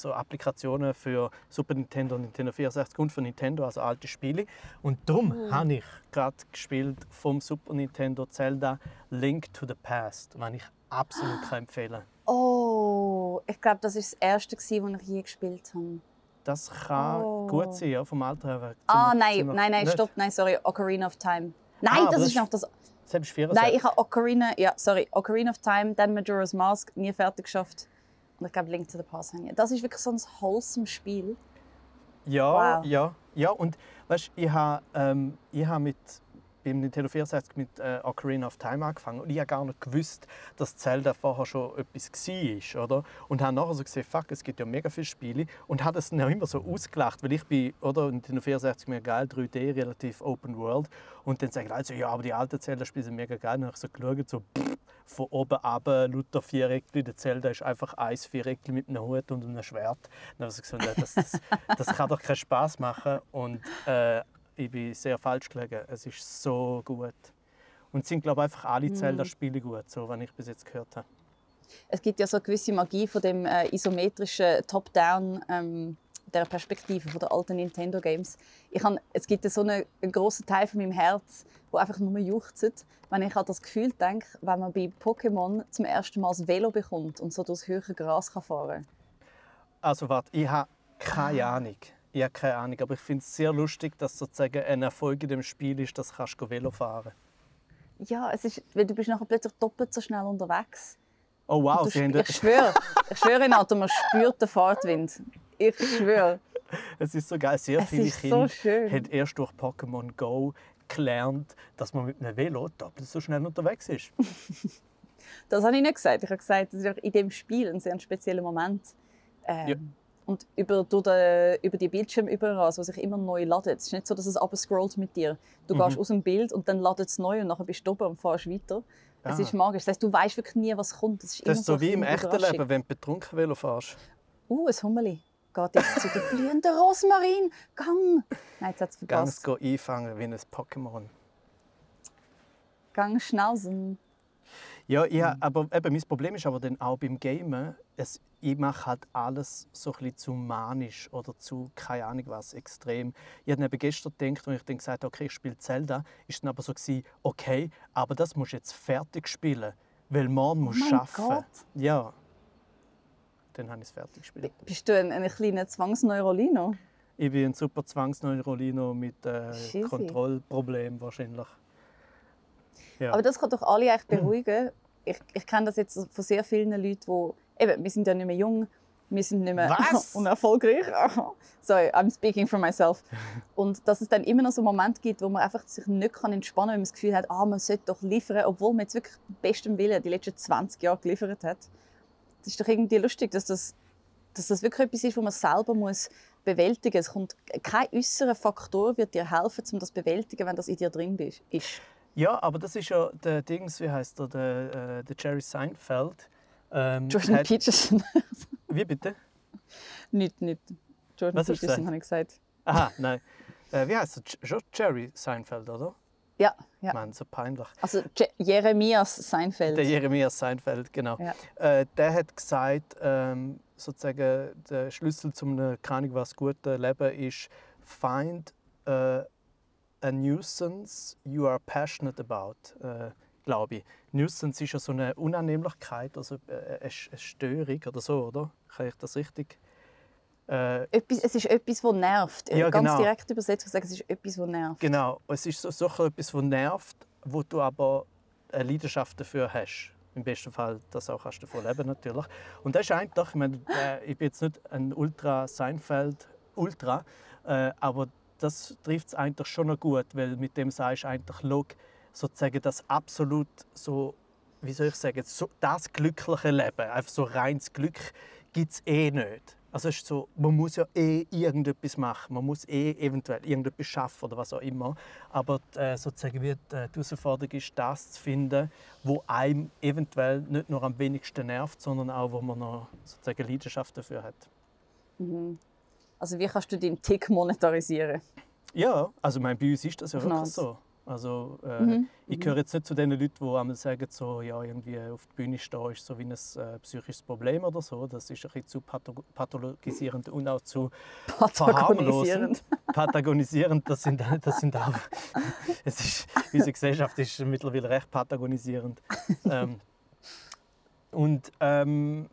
Speaker 1: so Applikationen für Super Nintendo, Nintendo 64 und für Nintendo, also alte Spiele. Und darum
Speaker 2: Mhm.
Speaker 1: habe ich gerade gespielt vom Super Nintendo Zelda Link to the Past, was ich absolut kann empfehlen
Speaker 2: Oh, ich glaube, das war das erste, das ich je gespielt habe.
Speaker 1: Das kann
Speaker 2: Oh.
Speaker 1: gut sein, ja, vom Alter her.
Speaker 2: Ah,
Speaker 1: Ziemlich-
Speaker 2: nein, nein, nein, stopp, nein, sorry, Ocarina of Time. Nein,
Speaker 1: Ah,
Speaker 2: das
Speaker 1: das
Speaker 2: ist noch das.
Speaker 1: Selbst 64.
Speaker 2: Nein, ich habe Ocarina, ja, sorry, Ocarina of Time, dann Majora's Mask nie fertig geschafft. Und ich glaube, Link to the Past ich. Das ist wirklich so ein wholesome Spiel.
Speaker 1: Ja,
Speaker 2: Wow.
Speaker 1: ja, ja. Und weißt, ich habe ähm, ich hab mit beim Nintendo 64 mit äh, Ocarina of Time angefangen und ich habe gar nicht gewusst, dass Zelda vorher schon etwas war, oder? Und habe nachher so gesehen, fuck, es gibt ja mega viele Spiele und habe es dann immer so ausgelacht, weil ich bin, oder Nintendo 64 mega geil, 3D, relativ Open World und dann sagen also ja, aber die alten Zelda-Spiele sind mega geil. Und dann habe ich so geschaut, so pff, von oben ab, lauter Viereckli. Der Zelda ist einfach ein Viereckli mit einem Hut und einem Schwert. Dann habe ich so gesagt, das, das, das kann doch keinen Spaß machen. Und äh, ich bin sehr falsch gelegen. Es ist so gut. Und es sind, glaube ich, einfach alle Zelda-Spiele gut, so, was ich bis jetzt gehört habe.
Speaker 2: Es gibt ja so eine gewisse Magie von dem äh, isometrischen Top-Down, ähm, der Perspektive von der alten Nintendo Games. Ich han, es gibt so einen, einen großen Teil von meinem Herz, wo einfach nur juchzt, wenn ich an das Gefühl denke, wenn man bei Pokémon zum ersten Mal das Velo bekommt und so durchs höhere Gras kann fahren.
Speaker 1: Also warte, ich habe keine Ahnung. Ich habe keine Ahnung, aber ich finde es sehr lustig, dass sozusagen ein Erfolg in dem Spiel ist, dass du kannst Velo fahren
Speaker 2: Ja, es ist, weil du bist nachher plötzlich doppelt so schnell unterwegs.
Speaker 1: Oh wow,
Speaker 2: du
Speaker 1: sie haben,
Speaker 2: ich schwöre, ich schwöre, Renato, man spürt den Fahrtwind. Ich schwöre.
Speaker 1: es ist so geil. Sehr
Speaker 2: Es
Speaker 1: viele
Speaker 2: so
Speaker 1: Kinder
Speaker 2: schön.
Speaker 1: haben erst durch Pokémon Go gelernt, dass man mit einem Velo doppelt so schnell unterwegs ist.
Speaker 2: Das habe ich nicht gesagt. Ich habe gesagt, das ist in dem Spiel ein sehr spezieller Moment. Ähm,
Speaker 1: Ja.
Speaker 2: Und über, durch den, über die Bildschirme überall, was sich immer neu ladet. Es ist nicht so, dass es scrollt mit dir. Du
Speaker 1: Mhm.
Speaker 2: gehst aus dem Bild und dann ladet es neu und nachher bist du oben und fährst weiter. Es
Speaker 1: Ah.
Speaker 2: ist magisch. Das heißt, du weißt wirklich nie, was kommt. Es ist
Speaker 1: Das
Speaker 2: immer
Speaker 1: ist so wie im echten. Leben, wenn du betrunken Velo fährst.
Speaker 2: Uh, ein Hummeli. Geht jetzt zu der blühenden Rosmarin. Gang! Nein, jetzt hat es
Speaker 1: Ganz
Speaker 2: verpasst.
Speaker 1: go einfangen wie ein Pokémon.
Speaker 2: Gang schnauzen.
Speaker 1: Ja, ja, aber eben, mein Problem ist aber dann auch beim Gamen, es, ich mache halt alles so ein bisschen zu manisch oder zu, keine Ahnung was, extrem. Ich habe eben gestern gedacht, und ich dann gesagt okay, ich spiele Zelda, ist dann aber so gewesen, okay, aber das musst du jetzt fertig spielen, weil morgen musst du
Speaker 2: Oh
Speaker 1: arbeiten.
Speaker 2: Gott.
Speaker 1: Ja. Dann habe ich es fertig gespielt.
Speaker 2: Bist du ein, ein kleiner Zwangsneurolino?
Speaker 1: Ich bin ein super Zwangsneurolino mit äh. Kontrollproblemen wahrscheinlich. Ja.
Speaker 2: Aber das kann doch alle echt beruhigen. Ich, ich kenne das jetzt von sehr vielen Leuten, die eben, wir sind ja nicht mehr jung, wir sind nicht mehr unerfolgreich. Sorry, I'm speaking for myself. Und dass es dann immer noch so Momente gibt, wo man einfach sich nicht kann entspannen kann, wenn man das Gefühl hat, ah, man sollte doch liefern, obwohl man jetzt wirklich bestem Willen die letzten 20 Jahre geliefert hat. Das ist doch irgendwie lustig, dass das, dass das wirklich etwas ist, was man selber muss bewältigen muss. Es kommt kein äußerer Faktor wird dir helfen, um das zu bewältigen, wenn das in dir drin ist.
Speaker 1: Ja, aber das ist ja der Dings, wie heißt der, der, äh, der Jerry Seinfeld. Ähm,
Speaker 2: Jordan
Speaker 1: hat-
Speaker 2: Peterson.
Speaker 1: Wie bitte?
Speaker 2: nicht, nicht. Jordan
Speaker 1: Was
Speaker 2: Peterson habe ich gesagt.
Speaker 1: Aha, nein. Äh, wie heißt er? Jerry Seinfeld, oder?
Speaker 2: Ja, ja.
Speaker 1: Mann, so peinlich.
Speaker 2: Also Je Jeremias Seinfeld.
Speaker 1: Der Jeremias Seinfeld, genau.
Speaker 2: Ja.
Speaker 1: Äh, der hat gesagt, ähm, sozusagen der Schlüssel zum keine was guten Leben ist, find äh, a nuisance you are passionate about, äh, glaube ich. Nuisance ist ja so eine Unannehmlichkeit, also äh, eine eine Störung oder so, oder? Kann ich das richtig? Äh,
Speaker 2: etwas, es ist etwas, das nervt.
Speaker 1: Ja,
Speaker 2: Ganz
Speaker 1: genau.
Speaker 2: direkt übersetzt gesagt, es ist etwas, das nervt.
Speaker 1: Genau, es ist so, so etwas, was nervt, wo du aber eine Leidenschaft dafür hast. Im besten Fall, das auch kannst du davon leben natürlich. Und das ist eigentlich, ich, meine, äh, ich bin jetzt nicht ein Ultra Seinfeld Ultra, äh, aber das trifft es eigentlich schon noch gut, weil mit dem sagst du eigentlich, schau, sozusagen das absolut so, wie soll ich sagen, so, das glückliche Leben, einfach so reines Glück gibt es eh nicht. Also es ist so, man muss ja eh irgendetwas machen, man muss eh eventuell irgendetwas schaffen oder was auch immer. Aber äh, sozusagen wie die, äh, die Herausforderung ist, das zu finden, wo einem eventuell nicht nur am wenigsten nervt, sondern auch, wo man noch sozusagen Leidenschaft dafür hat.
Speaker 2: Mhm. Also wie kannst du deinen Tick monetarisieren?
Speaker 1: Ja, also mein, bei uns ist das ja wirklich so. Also, äh,
Speaker 2: Mhm,
Speaker 1: Ich gehöre jetzt nicht zu den Leuten, die einmal sagen, so, ja, irgendwie auf der Bühne stehen ist so wie ein äh, psychisches Problem oder so. Das ist ein bisschen zu patho- pathologisierend und auch zu verharmlosend. Patagonisierend, das sind, das sind auch. Es ist, unsere Gesellschaft ist mittlerweile recht patagonisierend. ähm, und ähm,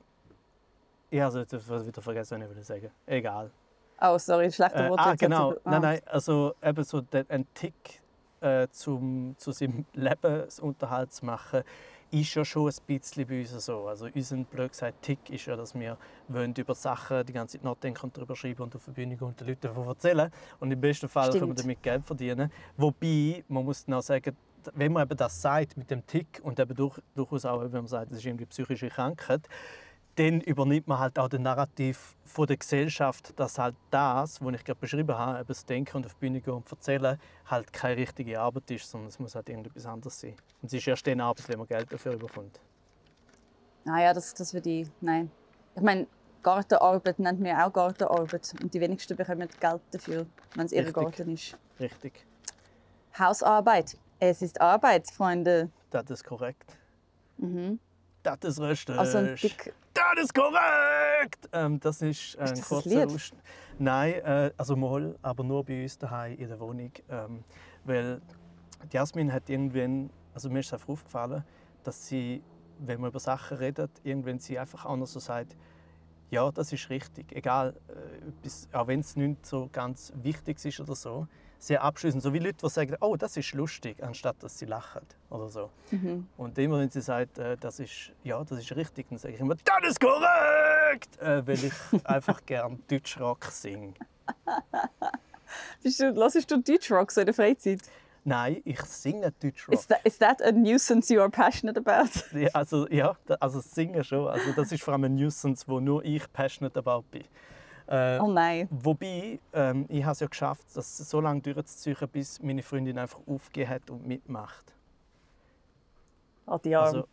Speaker 1: ja, also jetzt habe ich wieder vergessen, was ich will sagen. Egal.
Speaker 2: Oh, sorry, schlechter
Speaker 1: Äh, ah, genau.
Speaker 2: sie- ah.
Speaker 1: Nein, nein, also eben so der, ein Tick äh, zum, zu seinem Lebensunterhalt zu machen, ist ja schon ein bisschen bei uns so. Also unser blöd gesagt Tick ist ja, dass wir wollen über Sachen die ganze Zeit nachdenken und darüber schreiben und auf der Bühne gehen und den Leuten davon erzählen. Und im besten Fall können wir
Speaker 2: Stimmt.
Speaker 1: damit Geld verdienen. Wobei, man muss dann auch sagen, wenn man eben das sagt mit dem Tick und eben durch, durchaus auch, wenn man sagt, das ist irgendwie psychische Krankheit, dann übernimmt man halt auch den Narrativ von der Gesellschaft, dass halt das, was ich gerade beschrieben habe, eben das Denken und auf die Bühne gehen und erzählen, halt keine richtige Arbeit ist, sondern es muss halt irgendetwas anderes sein. Und es ist erst dann Arbeit, wenn man Geld dafür bekommt.
Speaker 2: Naja, Ah das, das würde ich. Nein. Ich meine, Gartenarbeit nennt man auch Gartenarbeit. Und die wenigsten bekommen Geld dafür, wenn es ihr. Garten ist.
Speaker 1: Richtig.
Speaker 2: Hausarbeit. Es ist Arbeit, Freunde.
Speaker 1: Das ist korrekt.
Speaker 2: Mhm.
Speaker 1: Das ist richtig.
Speaker 2: Also ein dick.
Speaker 1: Das ist korrekt! Ähm, das ist ein
Speaker 2: das ein
Speaker 1: kurzer? Ausschnitt. Nein, äh, also mal, aber nur bei uns daheim in der Wohnung. Ähm, weil die Jasmin hat irgendwann, also mir ist einfach aufgefallen, dass sie, wenn man über Sachen redet, irgendwann sie einfach noch so sagt, ja, das ist richtig, egal, äh, etwas, auch wenn es nicht so ganz wichtig ist oder so, sehr abschließend, so wie Leute, die sagen, oh, das ist lustig, anstatt dass sie lachen oder so.
Speaker 2: Mhm.
Speaker 1: Und immer wenn sie sagt, äh, das ist, ja, das ist richtig, dann sage ich immer, das ist korrekt, äh, weil ich einfach gern Deutschrock singe.
Speaker 2: Bist du, Deutschrock so in der Freizeit?
Speaker 1: Nein, ich singe Deutschrock.
Speaker 2: Is that, is that a nuisance you are passionate about?
Speaker 1: Ja, also ja, also singen schon. Also das ist vor allem ein Nuisance, wo nur ich passionate about bin. Äh,
Speaker 2: Oh nein.
Speaker 1: Wobei, ähm, ich habe es ja geschafft, das so lange durchzuziehen, bis meine Freundin einfach aufgegeben hat und mitmacht.
Speaker 2: Oh, die Arme.
Speaker 1: Also,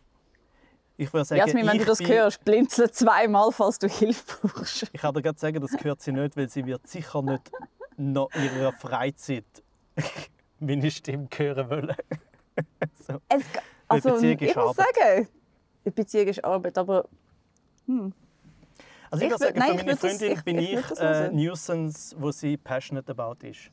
Speaker 1: ich würde sagen,
Speaker 2: Jasmin, wenn du das
Speaker 1: bin,
Speaker 2: hörst, blinzel zweimal, falls du Hilfe brauchst.
Speaker 1: Ich kann dir gerade sagen, das gehört sie nicht, weil sie wird sicher nicht noch ihrer Freizeit meine Stimme hören wollen. so.
Speaker 2: Es, also,
Speaker 1: Beziehung ist
Speaker 2: ich muss
Speaker 1: Arbeit.
Speaker 2: sagen, Beziehung ist Arbeit, aber
Speaker 1: Also ich,
Speaker 2: Ich
Speaker 1: würde sagen,
Speaker 2: nein,
Speaker 1: für meine
Speaker 2: das-
Speaker 1: Freundin
Speaker 2: ich-
Speaker 1: bin
Speaker 2: ich
Speaker 1: ich,
Speaker 2: das
Speaker 1: äh. Nuisance, wo sie passionate about ist.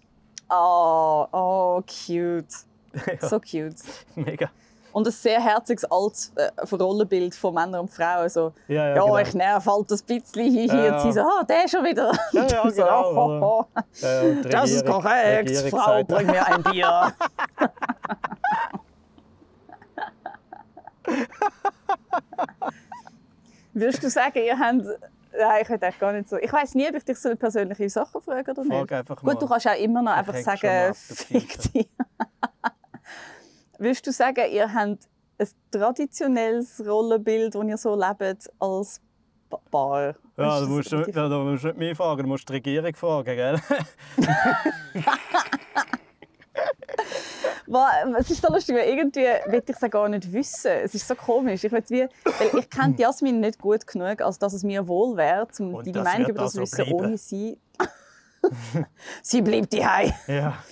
Speaker 2: oh, oh, cute.
Speaker 1: ja,
Speaker 2: So cute.
Speaker 1: mega.
Speaker 2: Und ein sehr herziges altes äh, Rollenbild von Männern und Frauen. So,
Speaker 1: Ja, ja,
Speaker 2: ja,
Speaker 1: genau.
Speaker 2: ich nerv halt ein bisschen hier.
Speaker 1: Ja,
Speaker 2: Und sie so, ah, der schon wieder.
Speaker 1: Ja, ja,
Speaker 2: so,
Speaker 1: genau,
Speaker 2: oh, oh, oh.
Speaker 1: Ja, ja,
Speaker 2: Das ist korrekt,
Speaker 1: Regierung
Speaker 2: Frau, bring mir ein Bier. Würdest du sagen, ihr habt. Nein, ich hätte gar nicht so. Ich weiß nie, ob ich dich so persönliche Sachen frage oder nicht.
Speaker 1: Frag einfach mal.
Speaker 2: Gut, du kannst auch immer noch einfach sagen, fick dich. Würdest du sagen, ihr habt ein traditionelles Rollenbild, das ihr so lebt, als Pa- Paar?
Speaker 1: Ja, du
Speaker 2: das
Speaker 1: musst, du musst nicht mich fragen, du musst die Regierung fragen, gell?
Speaker 2: Es ist so lustig, weil irgendwie will ich es gar nicht wissen. Es ist so komisch. Ich, will wie, weil ich kenne Jasmin nicht gut genug, als dass es mir wohl wäre, um deine
Speaker 1: das
Speaker 2: Meinung über das
Speaker 1: auch so
Speaker 2: wissen,
Speaker 1: bleiben.
Speaker 2: ohne sie. sie bleibt die
Speaker 1: Ja.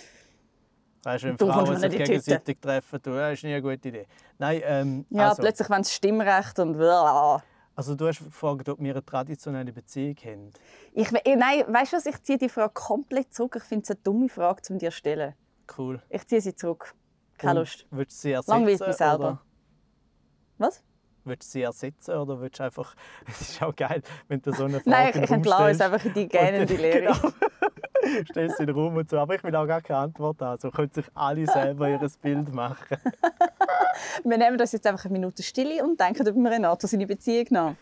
Speaker 1: Weißt du, wenn
Speaker 2: Du
Speaker 1: Frauen sich
Speaker 2: die Tüte.
Speaker 1: gegenseitig treffen, du, das ist nie eine gute Idee. Nein, ähm,
Speaker 2: Ja,
Speaker 1: also,
Speaker 2: plötzlich wenn es Stimmrecht und bla.
Speaker 1: also du hast gefragt, ob wir eine traditionelle Beziehung haben.
Speaker 2: Ich, nein, weißt du was? Ich ziehe die Frage komplett zurück. Ich finde es eine dumme Frage, um dir zu stellen.
Speaker 1: Cool.
Speaker 2: Ich ziehe sie zurück. Keine
Speaker 1: Und
Speaker 2: Lust.
Speaker 1: Willst du sie ersetzen?
Speaker 2: Langweilt mich selber.
Speaker 1: Oder
Speaker 2: Was?
Speaker 1: willst du sie ersetzen oder willst du einfach... Es ist auch geil, wenn du so eine Frage
Speaker 2: Nein, ich, entlasse es einfach in die gähnende Lehre.
Speaker 1: Genau. stellst sie in den Raum und so. Aber ich will auch gar keine Antwort haben. So können sich alle selber ihr Bild machen.
Speaker 2: Wir nehmen das jetzt einfach eine Minute Stille und denken über Renato seine Beziehung nach.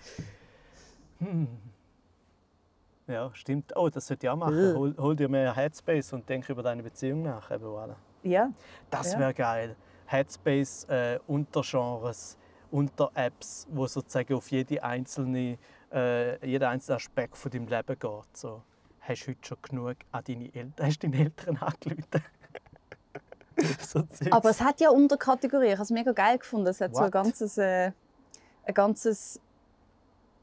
Speaker 1: Ja, stimmt. Oh, das sollte ich auch machen. Hol, hol dir mehr Headspace und denk über deine Beziehung nach. Eben, voilà.
Speaker 2: Ja.
Speaker 1: Das
Speaker 2: Ja.
Speaker 1: wäre geil. Headspace, äh, Untergenres, Unter-Apps, wo sozusagen auf jede einzelne, äh, jeden einzelnen Aspekt von deinem Leben geht. So, hast du heute schon genug an deine Eltern, hast du deine Eltern angerufen? so.
Speaker 2: Aber es hat ja Unterkategorien. Ich habe es mega geil gefunden. Es hat so ein
Speaker 1: What?
Speaker 2: ganzes, äh, ein ganzes,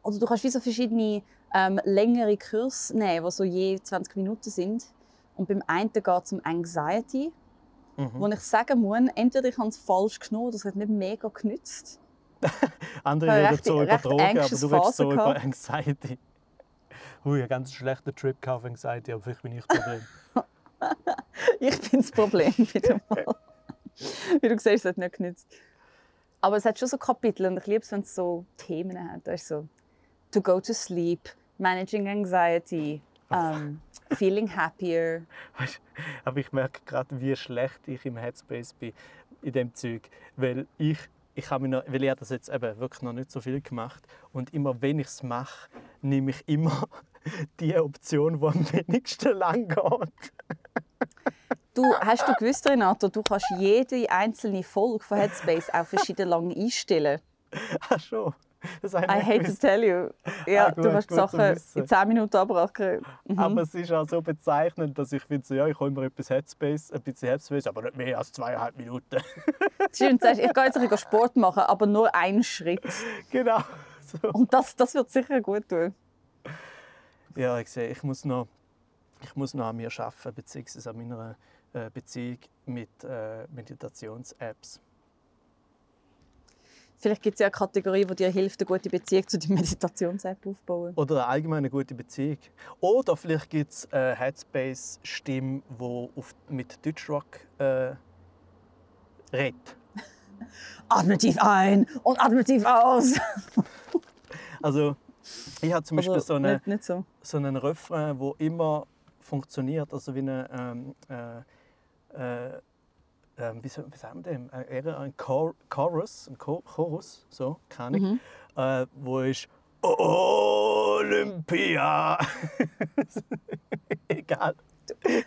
Speaker 2: also du kannst wie so verschiedene ähm, längere Kurse nehmen, die so je 20 Minuten sind. Und beim einen geht es um Anxiety,
Speaker 1: Mhm.
Speaker 2: wo ich sagen muss, entweder ich habe es falsch genommen oder es hat nicht mega genützt.
Speaker 1: Andere reden so über Drogen, aber du redest so über. Anxiety. Ui, einen ganz schlechten Trip auf Anxiety, aber vielleicht bin ich das Problem.
Speaker 2: Ich bin das Problem wieder mal. Wie du siehst, es hat nicht genützt. Aber es hat schon so Kapitel und ich liebe es, wenn es so Themen hat. Da ist so To go to sleep, managing anxiety, um, feeling happier.
Speaker 1: Weisst, Aber ich merke gerade, wie schlecht ich im Headspace bin in dem Zeug, weil ich ich habe noch, weil ich das jetzt eben wirklich noch nicht so viel gemacht und immer wenn ich es mache, nehme ich immer die Option, die am wenigsten lang geht.
Speaker 2: Du, hast du gewusst, Renato, du kannst jede einzelne Folge von Headspace auch verschieden lang einstellen.
Speaker 1: Ach schon. Das habe ich
Speaker 2: I hate to
Speaker 1: gewusst.
Speaker 2: tell you. Ja,
Speaker 1: Ah, gut,
Speaker 2: du kannst die Sachen in 10 Minuten abracken. Mhm.
Speaker 1: Aber es ist auch so bezeichnend, dass ich finde, so, ja, ich hole mir etwas Headspace, ein bisschen Headspace, aber nicht mehr als zweieinhalb Minuten.
Speaker 2: Stimmt, sagst, ich gehe jetzt ein bisschen Sport machen, aber nur einen Schritt.
Speaker 1: genau. So.
Speaker 2: Und das, das wird sicher gut tun.
Speaker 1: Ja, ich sehe, ich muss noch, ich muss noch an mir arbeiten, beziehungsweise an meiner äh, Beziehung mit äh, Meditations-Apps.
Speaker 2: Vielleicht gibt es ja eine Kategorie, die dir hilft, eine gute Beziehung zu deiner Meditations-App aufzubauen.
Speaker 1: Oder eine allgemeine gute Beziehung. Oder vielleicht gibt es eine Headspace-Stimme, die auf, mit Deutschrock äh, redet.
Speaker 2: Atme tief ein und atme tief aus.
Speaker 1: Also, ich habe zum Beispiel
Speaker 2: Also,
Speaker 1: so, eine,
Speaker 2: nicht, nicht so.
Speaker 1: so einen Refrain, der immer funktioniert. Also wie eine, ähm, äh, äh, ähm, wie, wie sagen wir dem? Äh, eher ein Chor Chorus, ein Chor Chorus, so, keine Ahnung, äh, wo ist Olympia. Egal.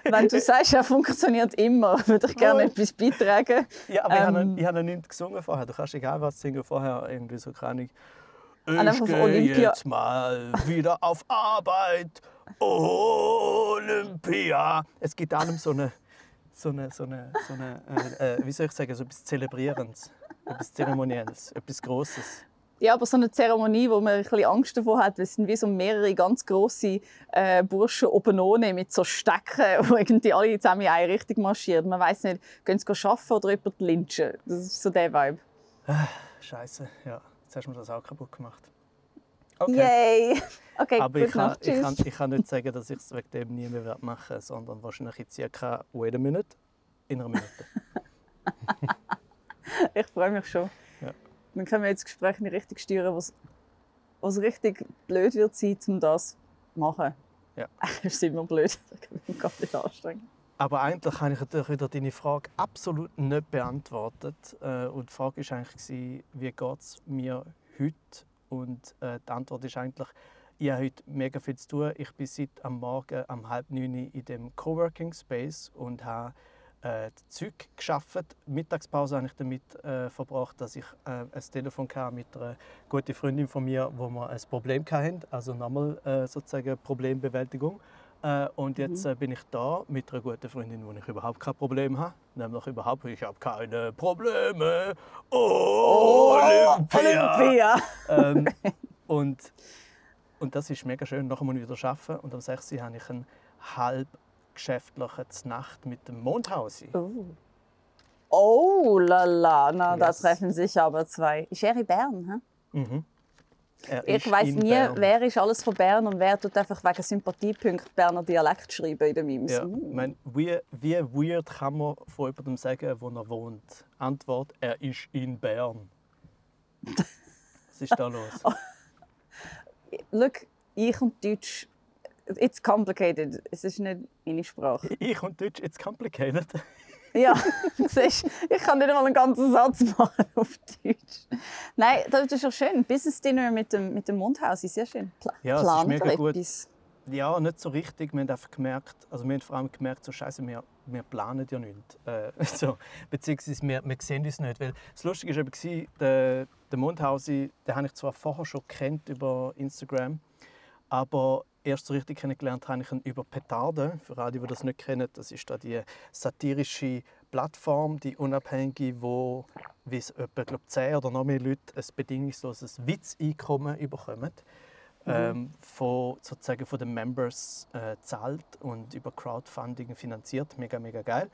Speaker 2: Wenn du sagst, er funktioniert immer, würde ich gerne etwas beitragen.
Speaker 1: Ja, aber ich habe
Speaker 2: Ähm.
Speaker 1: noch- ich habe noch nicht gesungen vorher. Du kannst egal was singen vorher, irgendwie so keine Ahnung. Ich
Speaker 2: auf
Speaker 1: gehe
Speaker 2: Olympia.
Speaker 1: jetzt mal wieder auf Arbeit. Olympia. Es geht allem so eine, so eine, so eine, so eine äh, äh, wie soll ich sagen, so etwas Zelebrierendes, etwas Zeremonielles, etwas Großes.
Speaker 2: Ja, aber so eine Zeremonie, wo man ein bisschen Angst davor hat, weil es sind wie so mehrere ganz grosse äh, Burschen oben ohne mit so Stecken, wo irgendwie alle zusammen in eine Richtung marschieren. Man weiß nicht, gehen sie arbeiten oder jemand lynchen. Das ist so der Vibe.
Speaker 1: Scheiße, ja, jetzt hast du mir das auch kaputt gemacht. Okay.
Speaker 2: Yay! Okay,
Speaker 1: Aber ich kann, ich, kann, ich kann nicht sagen, dass ich es wegen dem nie mehr machen werde, sondern wahrscheinlich in circa wait a minute, in einer Minute.
Speaker 2: Ich freue mich schon.
Speaker 1: Ja.
Speaker 2: Dann können wir jetzt das Gespräch die Richtung steuern, was, was richtig blöd wird sein, um das zu machen.
Speaker 1: Ja.
Speaker 2: Eigentlich ist es immer blöd. Das kann mich gar nicht anstrengen.
Speaker 1: Aber eigentlich habe ich natürlich wieder deine Frage absolut nicht beantwortet. Äh, Und die Frage war eigentlich, wie geht es mir heute? Und äh, die Antwort ist eigentlich, ich habe heute mega viel zu tun. Ich bin seit am Morgen um halb neun in dem Coworking Space und habe äh, Zeug geschafft. Mittagspause habe ich damit äh, verbracht, dass ich äh, ein Telefon hatte mit einer guten Freundin von mir, wo wir ein Problem hatten. Also nochmal äh, sozusagen Problembewältigung. Äh, und jetzt äh, bin ich da mit einer guten Freundin, wo ich überhaupt kein Problem habe. Nämlich überhaupt, ich habe keine Probleme. Oh, Olympia!
Speaker 2: Olympia!
Speaker 1: ähm, und, und das ist mega schön. Nachher muss ich wieder arbeiten. Und am 6. Uhr habe ich einen halb geschäftlichen Nacht mit dem Mondhausi.
Speaker 2: Oh. Oh la la, na, da
Speaker 1: Yes.
Speaker 2: treffen sich aber zwei. Ist er in Bern? Hä?
Speaker 1: Mhm. Er
Speaker 2: Ich weiß nie,
Speaker 1: Bern.
Speaker 2: wer ist alles von Bern und wer tut einfach wegen Sympathiepunkt Berner Dialekt schreiben in den Memes.
Speaker 1: Ja,
Speaker 2: Uh.
Speaker 1: ich meine, wie, wie weird kann man von jemandem sagen, wo er wohnt? Antwort: Er ist in Bern. Was ist da los?
Speaker 2: Look, ich und Deutsch, it's complicated. Es ist nicht meine Sprache.
Speaker 1: Ich und Deutsch, it's complicated.
Speaker 2: Ja, siehst, ich kann nicht mal einen ganzen Satz machen auf Deutsch. Nein, das ist doch schön. Business Dinner mit dem, mit dem Mundhaus ist sehr schön. Pla
Speaker 1: Ja, es ist mega gut.
Speaker 2: etwas?
Speaker 1: Ja, nicht so richtig. Wir haben einfach gemerkt, also wir haben vor allem gemerkt, so Scheiße, wir, wir planen ja nichts. Äh, so, beziehungsweise wir, wir sehen uns nicht. Weil das Lustige war der, der Mundhausi, den habe ich zwar vorher schon kennt über Instagram, aber erst so richtig kennengelernt habe ich ihn über Petarde. Für alle, die das nicht kennen, das ist da die satirische Plattform, die unabhängige, wo wie es etwa glaub, 10 oder noch mehr Leute ein bedingungsloses Witzeinkommen bekommen ähm, von, sozusagen von den Members äh, zahlt und über Crowdfunding finanziert. Mega, mega geil.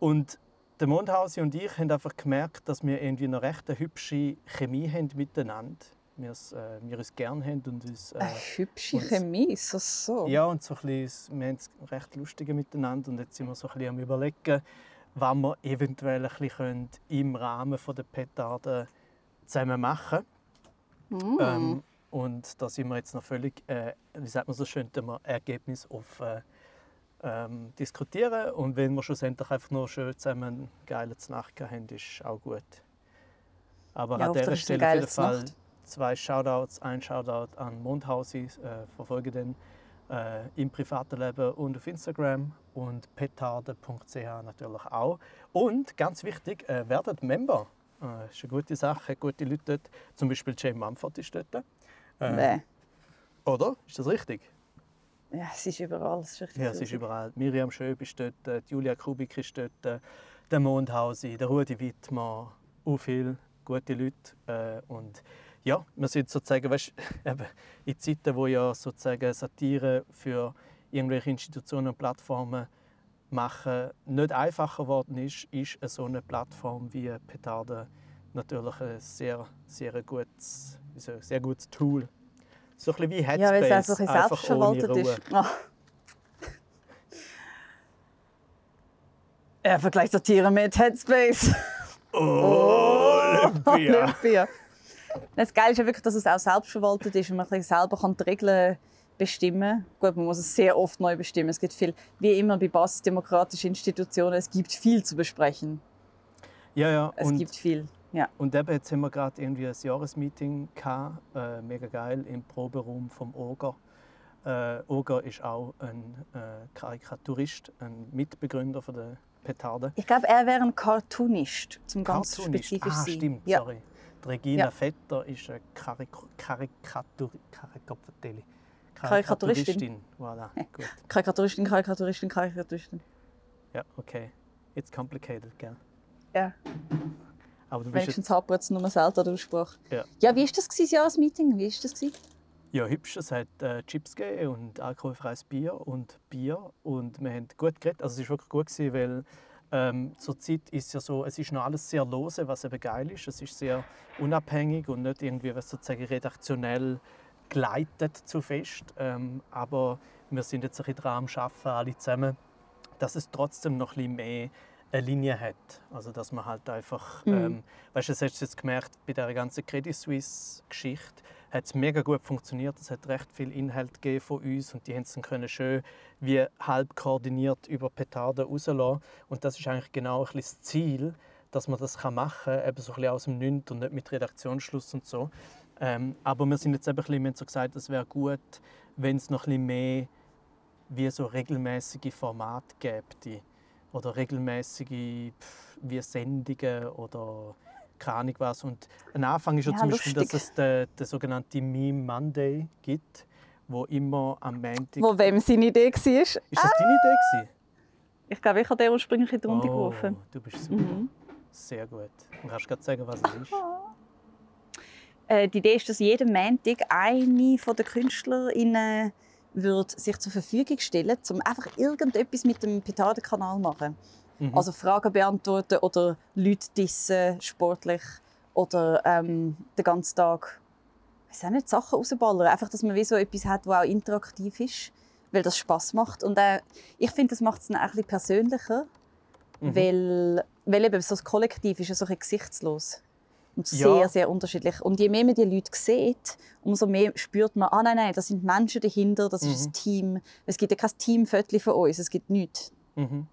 Speaker 1: Und der Mondhausi und ich haben einfach gemerkt, dass wir irgendwie eine recht hübsche Chemie haben miteinander. Wir, es, äh, wir uns gerne haben und uns... Äh,
Speaker 2: Eine hübsche
Speaker 1: und-
Speaker 2: Chemie, so so.
Speaker 1: ja, und so ein bisschen, wir haben es recht lustige miteinander und jetzt sind wir so ein bisschen am überlegen, was wir eventuell ein bisschen im Rahmen von der Petarde zusammen machen
Speaker 2: Mm.
Speaker 1: ähm, und da sind wir jetzt noch völlig, äh, wie sagt man so schön, dem Ergebnis auf äh, ähm, diskutieren. Und wenn wir schlussendlich einfach nur schön zusammen einen geilen Nacht haben, ist auch gut. Aber
Speaker 2: Ja,
Speaker 1: an dieser
Speaker 2: eine
Speaker 1: Stelle auf jeden
Speaker 2: geile
Speaker 1: Fall
Speaker 2: Nacht.
Speaker 1: zwei Shoutouts. Ein Shoutout an Mondhausi, äh, verfolge den äh, im privaten Leben und auf Instagram und petarde.ch natürlich auch. Und ganz wichtig, äh, werdet Member. Äh, ist eine gute Sache, gute Leute dort. Zum Beispiel Jane Mumford ist dort. Äh,
Speaker 2: Nee.
Speaker 1: Oder? Ist das richtig?
Speaker 2: Ja, es ist überall. Es ist
Speaker 1: Ja, es ist überall. Miriam Schöb ist dort, äh, die Julia Kubik ist dort, äh, der Mondhausi, der Rudi Wittmer, auch viele gute Leute. Äh, und ja, wir sind sozusagen, weißt, eben, in Zeiten, wo ja sozusagen Satire für irgendwelche Institutionen und Plattformen machen nicht einfacher geworden ist, ist so eine Plattform wie Petarde natürlich ein sehr, sehr gutes, sehr gutes Tool. So ein bisschen wie Headspace,
Speaker 2: Ja, weil es auch so ein bisschen selbstverwaltet ist. Ah. Er vergleicht Satire mit Headspace.
Speaker 1: Olympia!
Speaker 2: Olympia. Das Geile ist ja wirklich, dass es auch selbstverwaltet ist und man selber kann die Regeln bestimmen Gut, man muss es sehr oft neu bestimmen. Es gibt viel, wie immer bei basisdemokratischen Institutionen, es gibt viel zu besprechen.
Speaker 1: Ja, ja.
Speaker 2: Es
Speaker 1: Und,
Speaker 2: gibt viel. Ja.
Speaker 1: und eben jetzt haben wir gerade irgendwie ein Jahresmeeting gehabt, äh, mega geil, im Proberaum vom Oger. Äh, Oger ist auch ein äh, Karikaturist, ein Mitbegründer von der Petarde.
Speaker 2: Ich glaube, er wäre ein Cartoonist, zum ganz
Speaker 1: Cartoonist.
Speaker 2: spezifisch
Speaker 1: ah,
Speaker 2: sein.
Speaker 1: stimmt,
Speaker 2: Ja.
Speaker 1: sorry. Die Regina
Speaker 2: Ja.
Speaker 1: Vetter ist eine Karik Karikatur Karikaturistin.
Speaker 2: Karikaturistin.
Speaker 1: Voilà, gut.
Speaker 2: Karikaturistin, Karikaturistin, Karikaturistin.
Speaker 1: Ja, okay. It's complicated, gell?
Speaker 2: Ja.
Speaker 1: Aber du
Speaker 2: Wenigstens
Speaker 1: jetzt,
Speaker 2: hapert es nur selten der Aussprache.
Speaker 1: Ja.
Speaker 2: ja, wie war das gewesen, das Jahresmeeting? Wie war das? gewesen?
Speaker 1: ja hübsch. Es hat äh, Chips gegeben und alkoholfreies Bier und Bier. Und wir haben gut geredet. Also es war wirklich gut, gewesen, weil ähm, zurzeit ist ja so, es ist noch alles sehr lose, was eben geil ist. Es ist sehr unabhängig und nicht irgendwie was sozusagen redaktionell geleitet zu fest. Ähm, aber wir sind jetzt ein bisschen dran am Arbeiten, alle zusammen, dass es trotzdem noch ein bisschen mehr eine Linie hat. Also dass man halt einfach,
Speaker 2: Mhm.
Speaker 1: ähm, weißt du, das hast du jetzt gemerkt, bei der ganzen Credit Suisse-Geschichte hat es mega gut funktioniert. Es hat recht viel Inhalt gegeben von uns und die haben es dann können schön wie halb koordiniert über Petarden rauslassen. Und das ist eigentlich genau ein bisschen das Ziel, dass man das kann machen kann, eben so ein bisschen aus dem Nichts und nicht mit Redaktionsschluss und so. Ähm, aber wir sind jetzt eben ein bisschen, wir haben so gesagt, es wäre gut, wenn es noch ein bisschen mehr wie so regelmäßige Formate gäbe oder regelmäßige pff, Sendungen oder keine Ahnung was. Und ein Anfang ist ja,
Speaker 2: Ja,
Speaker 1: zum Beispiel, dass
Speaker 2: lustig.
Speaker 1: es den, den sogenannten Meme Monday gibt, wo immer am Montag...
Speaker 2: Wo wem seine Idee war?
Speaker 1: Ist das deine Idee gewesen?
Speaker 2: Ich glaube, ich habe den ursprünglich in die Runde
Speaker 1: oh,
Speaker 2: gerufen.
Speaker 1: du bist super.
Speaker 2: Mhm.
Speaker 1: Sehr gut. Und kannst du gerade sagen, was es ist?
Speaker 2: Äh, die Idee ist, dass jeden Montag eine der KünstlerInnen würde sich zur Verfügung stellen, um einfach irgendetwas mit dem Petardenkanal zu machen.
Speaker 1: Mhm.
Speaker 2: Also Fragen beantworten oder Leute dissen, sportlich. Oder ähm, den ganzen Tag weiß auch nicht, Sachen rausballern. Einfach, dass man wie so etwas hat, das auch interaktiv ist, weil das Spass macht. Und äh, ich finde, das macht es dann auch ein bisschen persönlicher,
Speaker 1: Mhm.
Speaker 2: weil, weil eben so das Kollektiv ist ja so ein bisschen gesichtslos. Und
Speaker 1: Ja.
Speaker 2: sehr, sehr unterschiedlich. Und je mehr man die Leute sieht, umso mehr spürt man, ah nein, nein, das sind Menschen dahinter, das ist
Speaker 1: Mhm.
Speaker 2: ein Team. Es gibt ja kein Teamfoto von uns, es gibt nichts.
Speaker 1: Mhm.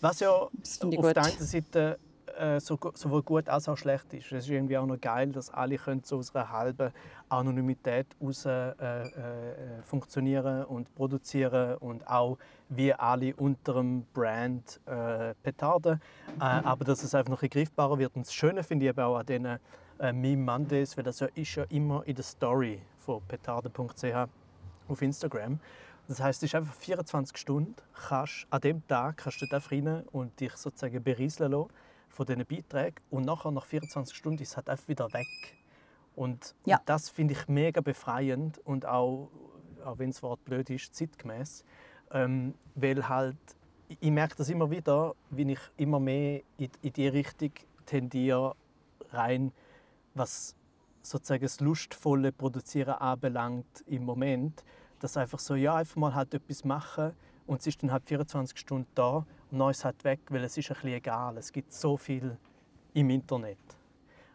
Speaker 1: Was ja auf
Speaker 2: gut.
Speaker 1: der einen Seite äh, so, sowohl gut als auch schlecht ist. Es ist irgendwie auch noch geil, dass alle können so aus einer halben Anonymität heraus äh, äh, äh, funktionieren und produzieren und auch wie alle unter dem Brand äh, Petarden. Äh, aber dass es einfach noch ein greifbarer wird. Und das Schöne finde ich eben auch an diesen äh, Meme Mondays, weil das ja ist ja immer in der Story von petarden.ch auf Instagram. Das heißt, es ist einfach 24 Stunden. Kannst, an dem Tag kannst du dort rein und dich sozusagen berieseln lassen von diesen Beiträgen. Und nachher, nach 24 Stunden, ist es halt einfach wieder weg. Und,
Speaker 2: Ja.
Speaker 1: und das finde ich mega befreiend und auch, auch wenn das Wort blöd ist, zeitgemäß. Ähm, weil halt, ich- merke das immer wieder, wie ich immer mehr in, in die Richtung tendiere, rein, was sozusagen das lustvolle Produzieren anbelangt im Moment, dass einfach so, ja, einfach mal halt etwas machen und es ist dann halt 24 Stunden da und dann ist es halt weg, weil es ist ein bisschen egal. Es gibt so viel im Internet.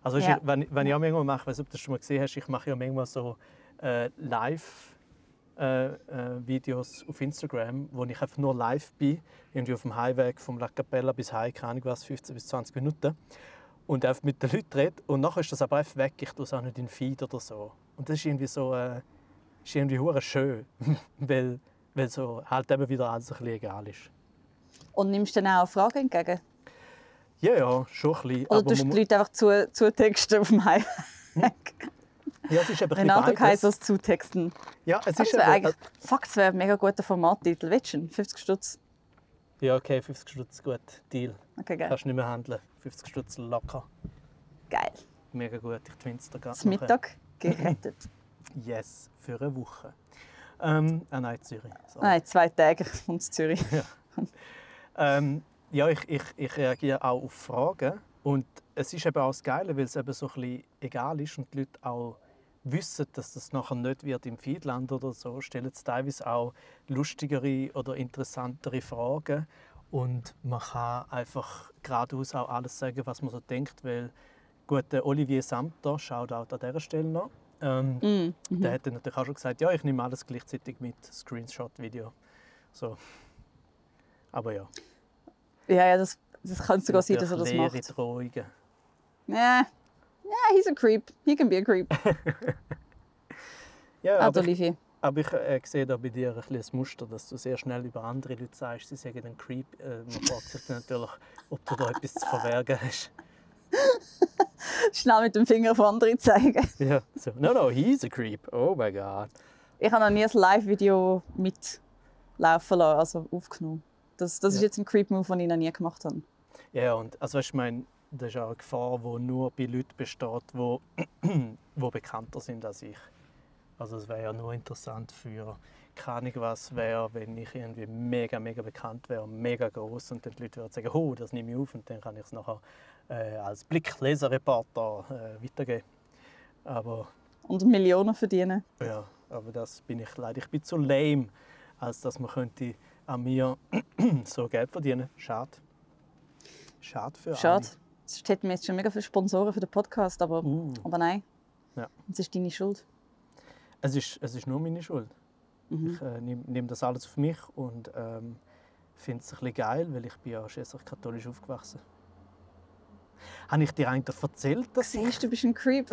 Speaker 1: Also ist
Speaker 2: Ja.
Speaker 1: ja. wenn, wenn ich auch manchmal mache, ich weiß ob du das schon mal gesehen hast, ich mache ja manchmal so äh, Live-Videos auf Instagram, wo ich einfach nur live bin, irgendwie auf dem Highweg vom La Capella bis Heim, keine Ahnung was, 15 bis 20 Minuten und einfach mit den Leuten rede. Und nachher ist das aber einfach weg. Ich tue es auch nicht in den Feed oder so. Und das ist irgendwie so, äh, ist irgendwie schön, weil, weil so halt eben wieder alles ein bisschen egal ist.
Speaker 2: Und nimmst du dann auch Fragen entgegen?
Speaker 1: Ja, ja, schon ein bisschen.
Speaker 2: Oder
Speaker 1: aber
Speaker 2: tust du die Leute einfach zu, zutexten auf dem Heimweg?
Speaker 1: ja, es ist eben ein
Speaker 2: Renato
Speaker 1: bisschen beides.
Speaker 2: Kaisers zutexten.
Speaker 1: Ja, es
Speaker 2: Das
Speaker 1: ist eben,
Speaker 2: eigentlich, fuck, das wäre ein mega guter Formattitel. Willst du ihn? 50 Stutz.
Speaker 1: ja, okay, 50 Stutz, gut, Deal.
Speaker 2: Okay, geil.
Speaker 1: Kannst nicht mehr handeln. 50 Stutz locker.
Speaker 2: Geil.
Speaker 1: Mega gut, ich twins da gerade
Speaker 2: Das Mittag gerettet.
Speaker 1: Yes, für eine Woche. Ähm, ah nein, Zürich. Sorry.
Speaker 2: Nein, zwei Tage von Zürich.
Speaker 1: Ähm, ja, ich, ich, ich reagiere auch auf Fragen. Und es ist eben auch das Geile, weil es eben so ein bisschen egal ist und die Leute auch wissen, dass das nachher nicht wird im Feed landen oder so, stellen sie teilweise auch lustigere oder interessantere Fragen. Und man kann einfach geradeaus auch alles sagen, was man so denkt, weil gut, der Olivier Samter, schaut auch an dieser Stelle noch, ähm,
Speaker 2: Mm, mhm.
Speaker 1: der hat dann natürlich auch schon gesagt, ja, ich nehme alles gleichzeitig mit, Screenshot-Video. So. Aber ja.
Speaker 2: Ja, ja, das, das kann sogar sein, dass er das
Speaker 1: leere
Speaker 2: macht.
Speaker 1: Drohungen.
Speaker 2: Ja, ja, he's a creep. He can be a creep.
Speaker 1: Ja, aber, ich,
Speaker 2: Olivier.
Speaker 1: aber ich äh, sehe da bei dir ein bisschen das Muster, dass du sehr schnell über andere Leute sagst, sie sagen ein Creep. Äh, man fragt sich natürlich, ob du da etwas zu verbergen hast.
Speaker 2: Schnell mit dem Finger auf andere zeigen.
Speaker 1: Ja, so. No, no, he's a creep. Oh my god.
Speaker 2: Ich habe noch nie ein Live-Video mitlaufen lassen, also aufgenommen. Das, das ist
Speaker 1: Ja.
Speaker 2: jetzt ein Creep-Move, den ich noch nie gemacht habe.
Speaker 1: Ja, und also weißt, ich meine, das ist auch eine Gefahr, die nur bei Leuten besteht, die, die bekannter sind als ich. Also es wäre ja nur interessant für keine Ahnung was wäre, wenn ich irgendwie mega, mega bekannt wäre, mega groß und dann die Leute würden sagen, oh, das nehme ich auf und dann kann ich es nachher äh, als Blickleserreporter äh, weitergeben. Aber
Speaker 2: Und Millionen verdienen.
Speaker 1: ja, aber das bin ich leider. Ich bin zu lame, als dass man könnte an mir so Geld verdienen. Schade. Schade für
Speaker 2: Schade. Sonst hätten wir jetzt schon mega viele Sponsoren für den Podcast, aber,
Speaker 1: alle. Uh.
Speaker 2: aber nein.
Speaker 1: Ja.
Speaker 2: Es ist deine Schuld.
Speaker 1: Es ist, es ist nur meine Schuld.
Speaker 2: Mhm.
Speaker 1: Ich äh, nehme nehm das alles auf mich und ähm, finde es ein bisschen geil, weil ich bin ja schliesslich katholisch aufgewachsen. Habe ich dir eigentlich erzählt, dass ich...
Speaker 2: Siehst du, du bist ein Creep.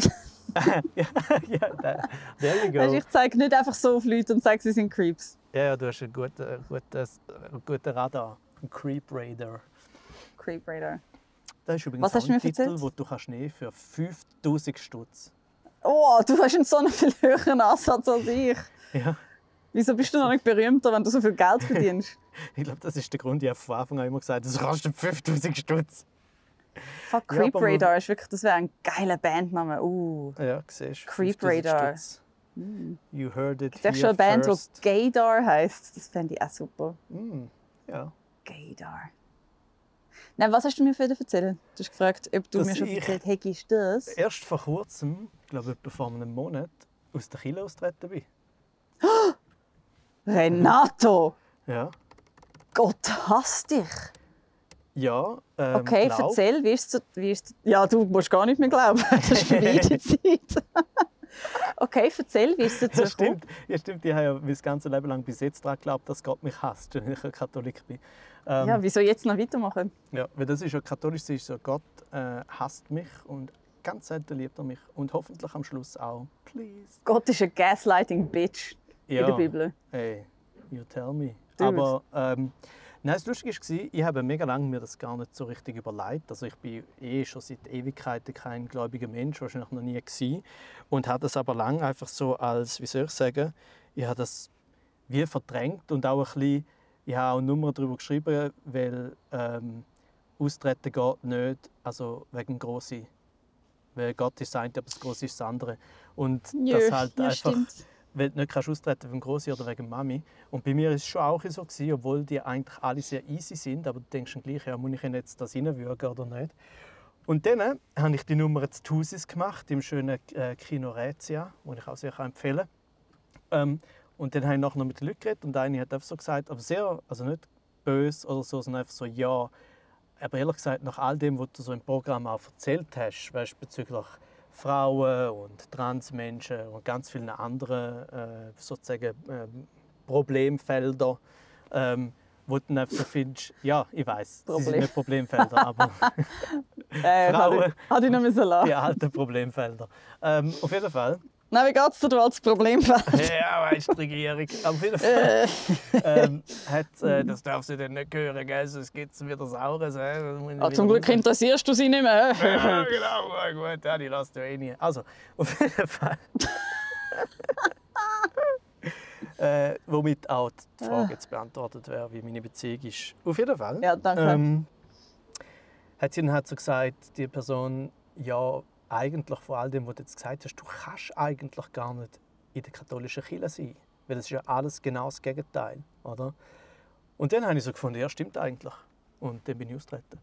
Speaker 1: ja, ja, there, you go.
Speaker 2: ich zeige nicht einfach so auf Leute und sage, sie sind Creeps.
Speaker 1: Ja, ja, du hast einen guten, guten, guten Radar. Ein Creep Radar.
Speaker 2: Creep Radar.
Speaker 1: Das ist übrigens
Speaker 2: Was hast du mir
Speaker 1: Titel,
Speaker 2: erzählt?
Speaker 1: den du kannst nehmen für 5000 Stutz.
Speaker 2: Oh, du hast einen so einen viel höheren Ansatz als ich.
Speaker 1: Ja,
Speaker 2: Wieso bist du noch nicht berühmter, wenn du so viel Geld verdienst?
Speaker 1: ich glaube, das ist der Grund. Ich habe von Anfang an immer gesagt, das kostet 5000 Stutz.
Speaker 2: Fuck,
Speaker 1: Ja,
Speaker 2: Creep
Speaker 1: aber-
Speaker 2: Radar ist wirklich, das wäre ein geiler Bandname. Uh.
Speaker 1: Ja, siehst du.
Speaker 2: Creep
Speaker 1: 5000
Speaker 2: Radar.
Speaker 1: Stutz. You heard it
Speaker 2: Gibt es schon eine Band,
Speaker 1: first.
Speaker 2: die Gaydar heisst? Das fände ich auch super.
Speaker 1: Mm, ja.
Speaker 2: Gaydar. Nein, was hast du mir für erzählen? Du hast gefragt, ob du
Speaker 1: Dass
Speaker 2: mir schon erzählt hast, ist das?
Speaker 1: Erst vor kurzem, ich glaube etwa vor einem Monat, aus der Kille austreten bin.
Speaker 2: Renato!
Speaker 1: Ja.
Speaker 2: Gott hasst dich!
Speaker 1: Ja, ähm,
Speaker 2: Okay,
Speaker 1: glaub-
Speaker 2: erzähl, wie ist es... Wie ist ja, du musst gar nicht mehr glauben. Das ist vorbei die Zeit. Okay, erzähl, wie ist es dazu
Speaker 1: Ja, stimmt. ja, stimmt. Ich habe ja mein ganzes Leben lang bis jetzt daran geglaubt, dass Gott mich hasst, wenn ich ein Katholik bin. Ähm,
Speaker 2: Ja, wieso jetzt noch weitermachen?
Speaker 1: Ja, weil das ist ja katholisch, ist so, Gott äh, hasst mich und ganz selten liebt er mich und hoffentlich am Schluss auch. Please.
Speaker 2: Gott ist ein Gaslighting-Bitch
Speaker 1: Ja,
Speaker 2: in der Bibel.
Speaker 1: Hey, you tell me.
Speaker 2: Dude.
Speaker 1: Aber ähm, nein, das Lustige war, ich habe mega lange mir das gar nicht so richtig überlegt. Also ich bin eh schon seit Ewigkeiten kein gläubiger Mensch, wahrscheinlich noch nie gewesen. Und habe das aber lange einfach so als, wie soll ich sagen, ich habe das wie verdrängt und auch ein bisschen, ich habe auch Nummer darüber geschrieben, weil ähm, Austreten geht nicht, also wegen Grossi. Weil Gott ist das eine, aber das Grosse ist das andere. Und das halt
Speaker 2: ja,
Speaker 1: einfach
Speaker 2: stimmt.
Speaker 1: Weil du nicht kannst austreten wegen Grossi oder wegen Mami. Und bei mir ist es schon auch so, gewesen, obwohl die eigentlich alle sehr easy sind, aber du denkst dann gleich, ja, muss ich jetzt das reinwürgen oder nicht? Und dann äh, habe ich die Nummer zu Tusis gemacht, im schönen äh, Kino Rätia, wo ich auch sehr empfehlen kann. Ähm, und dann habe ich nachher mit den Leuten geredet und eine hat einfach so gesagt, aber sehr, also nicht böse oder so, sondern einfach so, ja, aber ehrlich gesagt, nach all dem, was du so im Programm auch erzählt hast, weißt, bezüglich Frauen und Transmenschen und ganz vielen anderen äh, sozusagen ähm, Problemfelder, ähm, wo du einfach so findest, ja, ich weiß, sie sind
Speaker 2: Problem.
Speaker 1: nicht Problemfelder, aber
Speaker 2: Äh,
Speaker 1: Frauen.
Speaker 2: Hatte ich- hatte ich noch
Speaker 1: die alten Problemfelder. Ähm, auf jeden Fall.
Speaker 2: Nein, wie geht's dir, du als Problemfeld?
Speaker 1: Ja, weißt die Regierung. Auf jeden Fall
Speaker 2: Äh,
Speaker 1: ähm, hat, äh, das darf sie dann nicht hören, gell? sonst gibt es wieder Saures. Äh,
Speaker 2: ah, zum Glück interessierst du sie nicht mehr.
Speaker 1: Ja, genau, ja, gut, ja, die lässt du eh nie. Also, auf jeden Fall. äh, womit auch die Frage jetzt beantwortet wäre, wie meine Beziehung ist. Auf jeden Fall.
Speaker 2: Ja, danke.
Speaker 1: Ähm, hat sie dann halt so gesagt, die Person, ja, eigentlich vor all dem, was du jetzt gesagt hast, du kannst eigentlich gar nicht in der katholischen Kirche sein. Weil das ist ja alles genau das Gegenteil, oder? Und dann habe ich so gefunden, ja, stimmt eigentlich. Und dann bin ich austreten.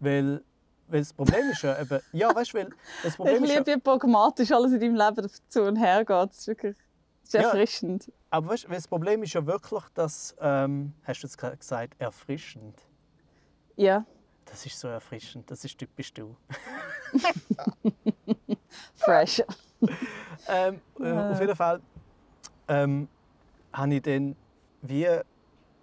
Speaker 1: Weil, weil das Problem ist ja eben, ja, weißt du, weil das
Speaker 2: Ich
Speaker 1: Problem ist ja,
Speaker 2: liebe, wie pragmatisch alles in deinem Leben zu und her geht. Das ist wirklich das ist
Speaker 1: Ja.
Speaker 2: erfrischend.
Speaker 1: aber weißt, du, das Problem ist ja wirklich, dass, ähm, hast du jetzt gesagt, erfrischend.
Speaker 2: Ja,
Speaker 1: Das ist so erfrischend, das ist typisch du.
Speaker 2: fresh.
Speaker 1: Ähm, äh, auf jeden Fall ähm, habe ich dann wie,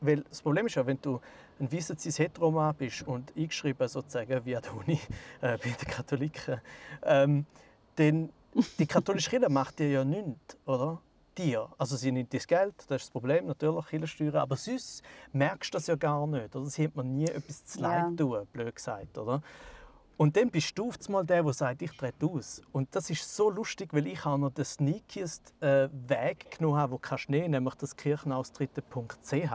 Speaker 1: weil das Problem ist ja, wenn du ein weißer cis heteroman bist und eingeschrieben sozusagen wie an der Uni äh, bei den Katholiken, ähm, dann die katholische Kirche macht dir ja nichts, oder? Dir. Also sie nimmt das Geld, das ist das Problem, natürlich, Kirchensteuern, aber sonst merkst du das ja gar nicht, oder? Sie hat mir nie etwas zu leid
Speaker 2: Ja.
Speaker 1: tun, blöd gesagt, oder? Und dann bist du einmal der, der sagt, ich trete aus. Und das ist so lustig, weil ich noch den sneakiest äh, Weg genommen habe, den kannst du nehmen, nämlich das kirchenaustritte.ch.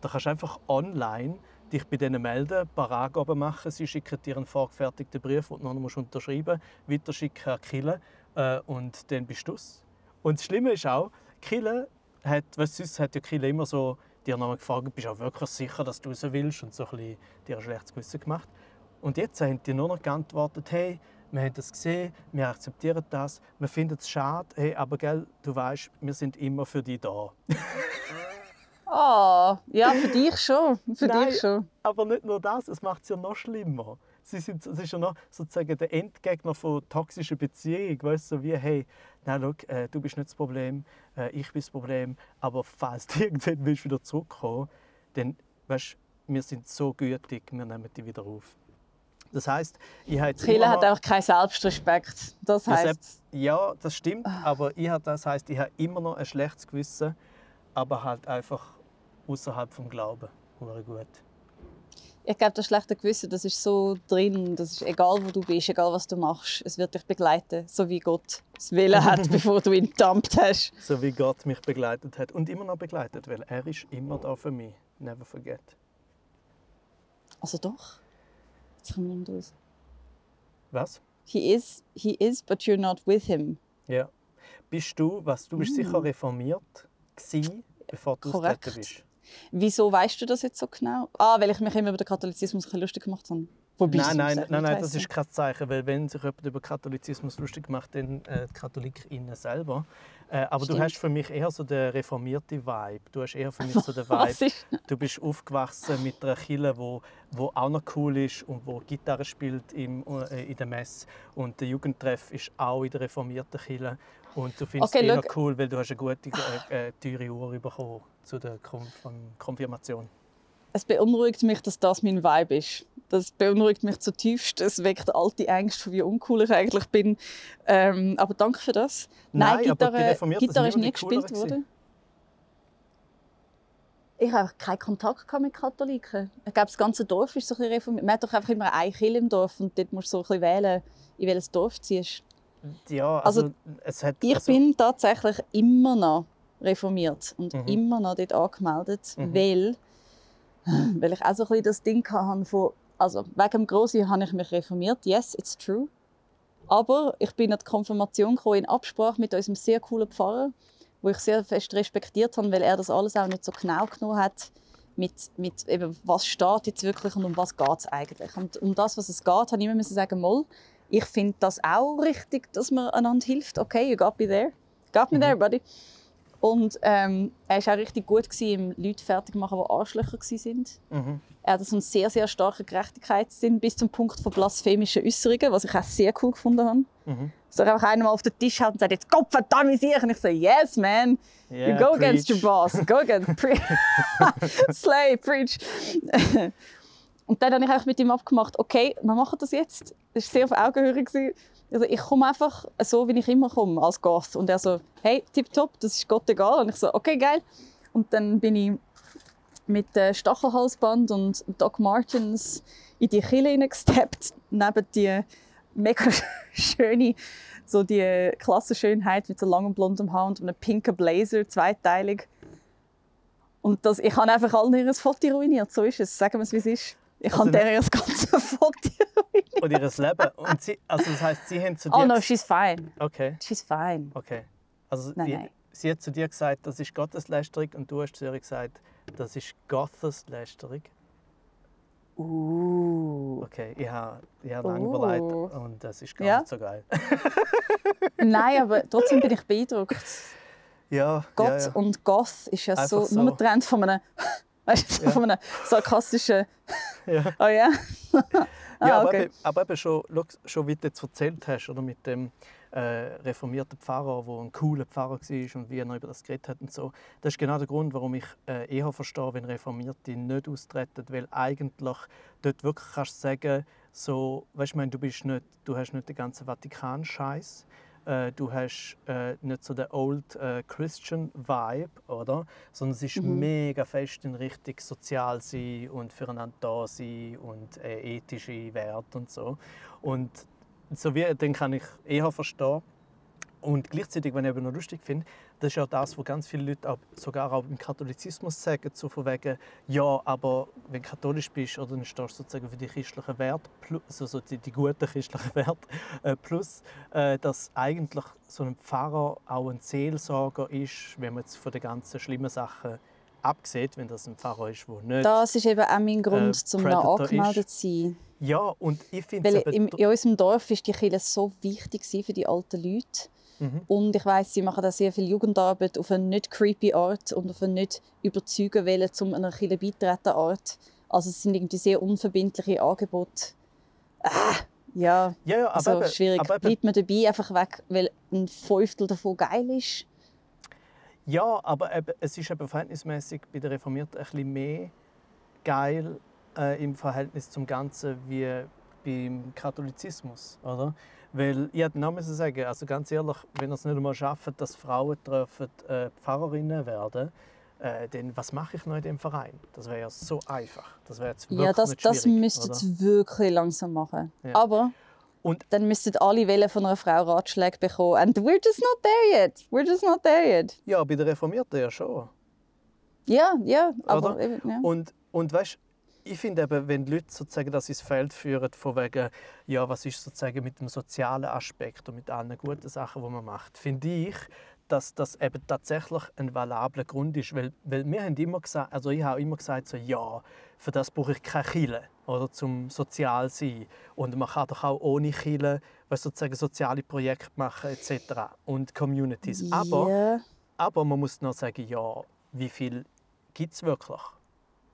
Speaker 1: Da kannst du einfach online dich bei denen melden, ein paar Angaben machen. Sie schicken dir einen vorgefertigten Brief, den du noch unterschreiben musst, weiterschicken an Kille äh, und dann bist du es. Und das Schlimme ist auch, Kille hat, weißt, sonst hat ja Kille immer so dir noch gefragt, bist du auch wirklich sicher, dass du raus willst und so ein bisschen dir ein schlechtes Gewissen gemacht. Und jetzt haben die nur noch geantwortet, hey, wir haben das gesehen, wir akzeptieren das, wir finden es schade, hey, aber gell, du weißt, wir sind immer für dich da.
Speaker 2: Oh, ja, für dich schon. Für
Speaker 1: Nein,
Speaker 2: dich schon.
Speaker 1: Aber nicht nur das, es macht es ja noch schlimmer. Sie sind, es ist ja noch sozusagen der Endgegner von toxischen Beziehungen. Weißt du, so wie, hey, na, schau, äh, du bist nicht das Problem, äh, ich bin das Problem, aber falls du irgendwann willst wieder zurückkommen dann, weißt wir sind so gütig, wir nehmen dich wieder auf. Das heißt, ich habe immer
Speaker 2: hat einfach keinen Selbstrespekt. Das
Speaker 1: Das heißt, ja, das stimmt, aber ich habe, das heißt, ich habe immer noch ein schlechtes Gewissen, aber halt einfach außerhalb vom Glauben. Gut.
Speaker 2: Ich glaube, das schlechte Gewissen, das ist so drin. Das ist egal, wo du bist, egal was du machst. Es wird dich begleiten, so wie Gott es Willen hat, bevor du ihn gedumpt hast.
Speaker 1: So wie Gott mich begleitet hat und immer noch begleitet, weil er ist immer da für mich. Never forget.
Speaker 2: Also doch. Jetzt kommen wir nicht raus.
Speaker 1: Was?
Speaker 2: He is, he is, but you're not with him.
Speaker 1: Ja. Bist du, was du bist sicher reformiert gsi, bevor du
Speaker 2: Mm. Korrekt.
Speaker 1: bist?
Speaker 2: Wieso weißt du das jetzt so genau? Ah, weil ich mich immer über den Katholizismus ein bisschen lustig gemacht habe. Wobei
Speaker 1: Nein, nein, nein, nein, das ist kein Zeichen, weil wenn sich jemand über Katholizismus lustig macht, dann äh, die KatholikInnen selber. Äh, aber
Speaker 2: Stimmt.
Speaker 1: du hast für mich eher so den reformierten Vibe. Du hast eher für mich so den Vibe. Du bist aufgewachsen mit einer Kille, wo, wo auch noch cool ist und wo Gitarre spielt im, äh, in der Messe und der Jugendtreff ist auch in der reformierten Kille und du findest
Speaker 2: Okay,
Speaker 1: es
Speaker 2: schau.
Speaker 1: cool, weil du hast eine gute, äh, äh, teure Uhr bekommen zu der Konf Konfirmation.
Speaker 2: Es beunruhigt mich, dass das mein Vibe ist. Das beunruhigt mich zutiefst. Es weckt alte Ängste, wie uncool ich eigentlich bin. Ähm, aber danke für das.
Speaker 1: Nein,
Speaker 2: Nein,
Speaker 1: aber die
Speaker 2: Gitarre, Gitarre ist nie
Speaker 1: immer
Speaker 2: gespielt worden. Ich habe keinen Kontakt gehabt mit Katholiken. Ich glaube, das ganze Dorf ist so ein bisschen reformiert. Man hat doch einfach immer eine Kirche im Dorf und dort musst du so ein bisschen wählen, in welches Dorf du ziehst.
Speaker 1: Ja, also,
Speaker 2: Also,
Speaker 1: es hat,
Speaker 2: Ich
Speaker 1: also,
Speaker 2: bin tatsächlich immer noch reformiert und
Speaker 1: Mhm.
Speaker 2: immer noch dort angemeldet,
Speaker 1: Mhm.
Speaker 2: weil, weil ich auch so ein bisschen das Ding hatte von, also wegen dem Grossi habe ich mich reformiert, yes, it's true. Aber ich bin an die Konfirmation gekommen, in Absprache mit unserem sehr coolen Pfarrer, wo ich sehr fest respektiert habe, weil er das alles auch nicht so genau genommen hat, mit, mit eben, was steht jetzt wirklich und um was geht es eigentlich. Und um das, was es geht, habe ich immer sagen, Moll, ich finde das auch richtig, dass man einander hilft. Okay, you got me there. Got me
Speaker 1: Mhm.
Speaker 2: there, buddy. Und ähm, er war auch richtig gut im Leute fertig machen, die Arschlöcher waren.
Speaker 1: mhm.
Speaker 2: Er hat so einen sehr, sehr starken Gerechtigkeitssinn bis zum Punkt von blasphemischen Äußerungen, was ich auch sehr cool gefunden habe.
Speaker 1: Mhm.
Speaker 2: Er einfach einen mal auf den Tisch hat und sagt, jetzt Gott verdammt ich. Und ich so, yes, man.
Speaker 1: Yeah,
Speaker 2: you go against your
Speaker 1: preach.
Speaker 2: boss. Go against. Pre Slay, preach. und dann habe ich mit ihm abgemacht, okay, wir machen das jetzt. Das war sehr auf Augenhöhe. Also ich komme einfach so, wie ich immer komme, als Goth. Und er so, hey, tipptopp, das ist Gott egal. Und ich so, okay, geil. Und dann bin ich mit äh, Stachelhalsband und Doc Martens in die Kille hineingesteppt, neben die mega schöne, so die Klassenschönheit mit so langem blondem Haar und einem pinken Blazer, zweiteilig. Und das, ich habe einfach allen ihr Foto ruiniert, so ist es. Sagen wir es, wie es ist. Ich
Speaker 1: Also
Speaker 2: habe deren das ganze Foto.
Speaker 1: Und ihr Leben. Und sie, also das heißt, sie haben zu dir
Speaker 2: Oh no, she's fine.
Speaker 1: Okay,
Speaker 2: She's fine.
Speaker 1: okay. Also
Speaker 2: Nein,
Speaker 1: die,
Speaker 2: nein.
Speaker 1: sie hat zu dir gesagt, das ist Gotteslästerung und du hast zu ihr gesagt, das ist Gotteslästerung.
Speaker 2: Uh.
Speaker 1: Okay, ich habe, ich habe
Speaker 2: Oh.
Speaker 1: lange überlegt und das ist gar
Speaker 2: Ja?
Speaker 1: nicht so geil.
Speaker 2: Nein, aber trotzdem bin ich beeindruckt.
Speaker 1: Ja,
Speaker 2: Gott
Speaker 1: ja, ja.
Speaker 2: und Goth ist ja so,
Speaker 1: so.
Speaker 2: nur getrennt von einem, weißt du,
Speaker 1: Ja.
Speaker 2: von einem sarkastischen.
Speaker 1: Ja.
Speaker 2: Oh ja? ah,
Speaker 1: Ja, aber,
Speaker 2: okay.
Speaker 1: eben, aber eben schon, schon wie du jetzt erzählt hast, oder mit dem äh, reformierten Pfarrer, der ein cooler Pfarrer war und wie er über das geredet hat und so. Das ist genau der Grund, warum ich äh, eher verstehe, wenn Reformierte nicht austreten, weil eigentlich dort wirklich kannst du sagen, so, weißt, du, ich meine, du, bist nicht, du hast nicht den ganzen Vatikan-Scheiß. Äh, du hast äh, nicht so den Old äh, Christian Vibe, oder? Sondern es ist
Speaker 2: Mhm.
Speaker 1: mega fest in Richtung sozial sein und füreinander da sein und äh, ethische Werte und so. Und so wie, den kann ich eher verstehen. Und gleichzeitig, was ich eben noch lustig finde, das ist ja das, was ganz viele Leute auch, sogar auch im Katholizismus sagen, so von wegen, ja, aber wenn du katholisch bist, oder dann stehst du sozusagen für die christlichen Werte, plus, also so die, die guten christlichen Werte, äh, plus, äh, dass eigentlich so ein Pfarrer auch ein Seelsorger ist, wenn man jetzt von den ganzen schlimmen Sachen absieht, wenn das ein Pfarrer ist, der nicht...
Speaker 2: Das ist eben auch mein Grund,
Speaker 1: Äh,
Speaker 2: um noch angemeldet zu sein.
Speaker 1: ja, und ich finde
Speaker 2: Weil im, in unserem Dorf ist die Kirche so wichtig für die alten Leute.
Speaker 1: Mhm.
Speaker 2: Und ich weiß, sie machen da sehr viel Jugendarbeit auf eine nicht creepy Art und auf eine nicht überzeugen wollen, um einer Kirche beitreten Art. Also es sind irgendwie sehr unverbindliche Angebote. Ah, ja,
Speaker 1: Ja, ja, aber,
Speaker 2: also
Speaker 1: eben,
Speaker 2: schwierig.
Speaker 1: aber eben,
Speaker 2: Bleibt man dabei einfach weg, weil ein Fünftel davon geil ist?
Speaker 1: Ja, aber eben, es ist eben verhältnismäßig bei den Reformierten ein bisschen mehr geil äh, im Verhältnis zum Ganzen wie beim Katholizismus, oder? Weil ich hätte noch müssen sagen, also ganz ehrlich, wenn ihr es nicht einmal schafft, dass Frauen dürfen, äh, Pfarrerinnen werden, äh, dann was mache ich noch in dem Verein? Das wäre ja so einfach. Das wäre jetzt wirklich
Speaker 2: Ja, das,
Speaker 1: nicht
Speaker 2: das müsstet ihr wirklich langsam machen.
Speaker 1: Ja.
Speaker 2: Aber
Speaker 1: Und-
Speaker 2: dann müssten alle Welle von einer Frau Ratschläge bekommen. And we're just not there yet. We're just not there yet.
Speaker 1: Ja, bei den Reformierten ja schon.
Speaker 2: Ja, ja, aber eben, ja.
Speaker 1: Und, und weißt, ich finde eben, wenn die Leute sozusagen das ins Feld führen, von wegen, ja, was ist sozusagen mit dem sozialen Aspekt und mit allen guten Sachen, die man macht, finde ich, dass das eben tatsächlich ein valabler Grund ist. Weil, weil wir haben immer gesagt, also ich habe immer gesagt, so, ja, für das brauche ich keine Kille oder zum sozial sein. Und man kann doch auch ohne Kille sozusagen soziale Projekte machen etc. und Communities. Aber
Speaker 2: ja.
Speaker 1: aber man muss noch sagen, ja, wie viel gibt es wirklich?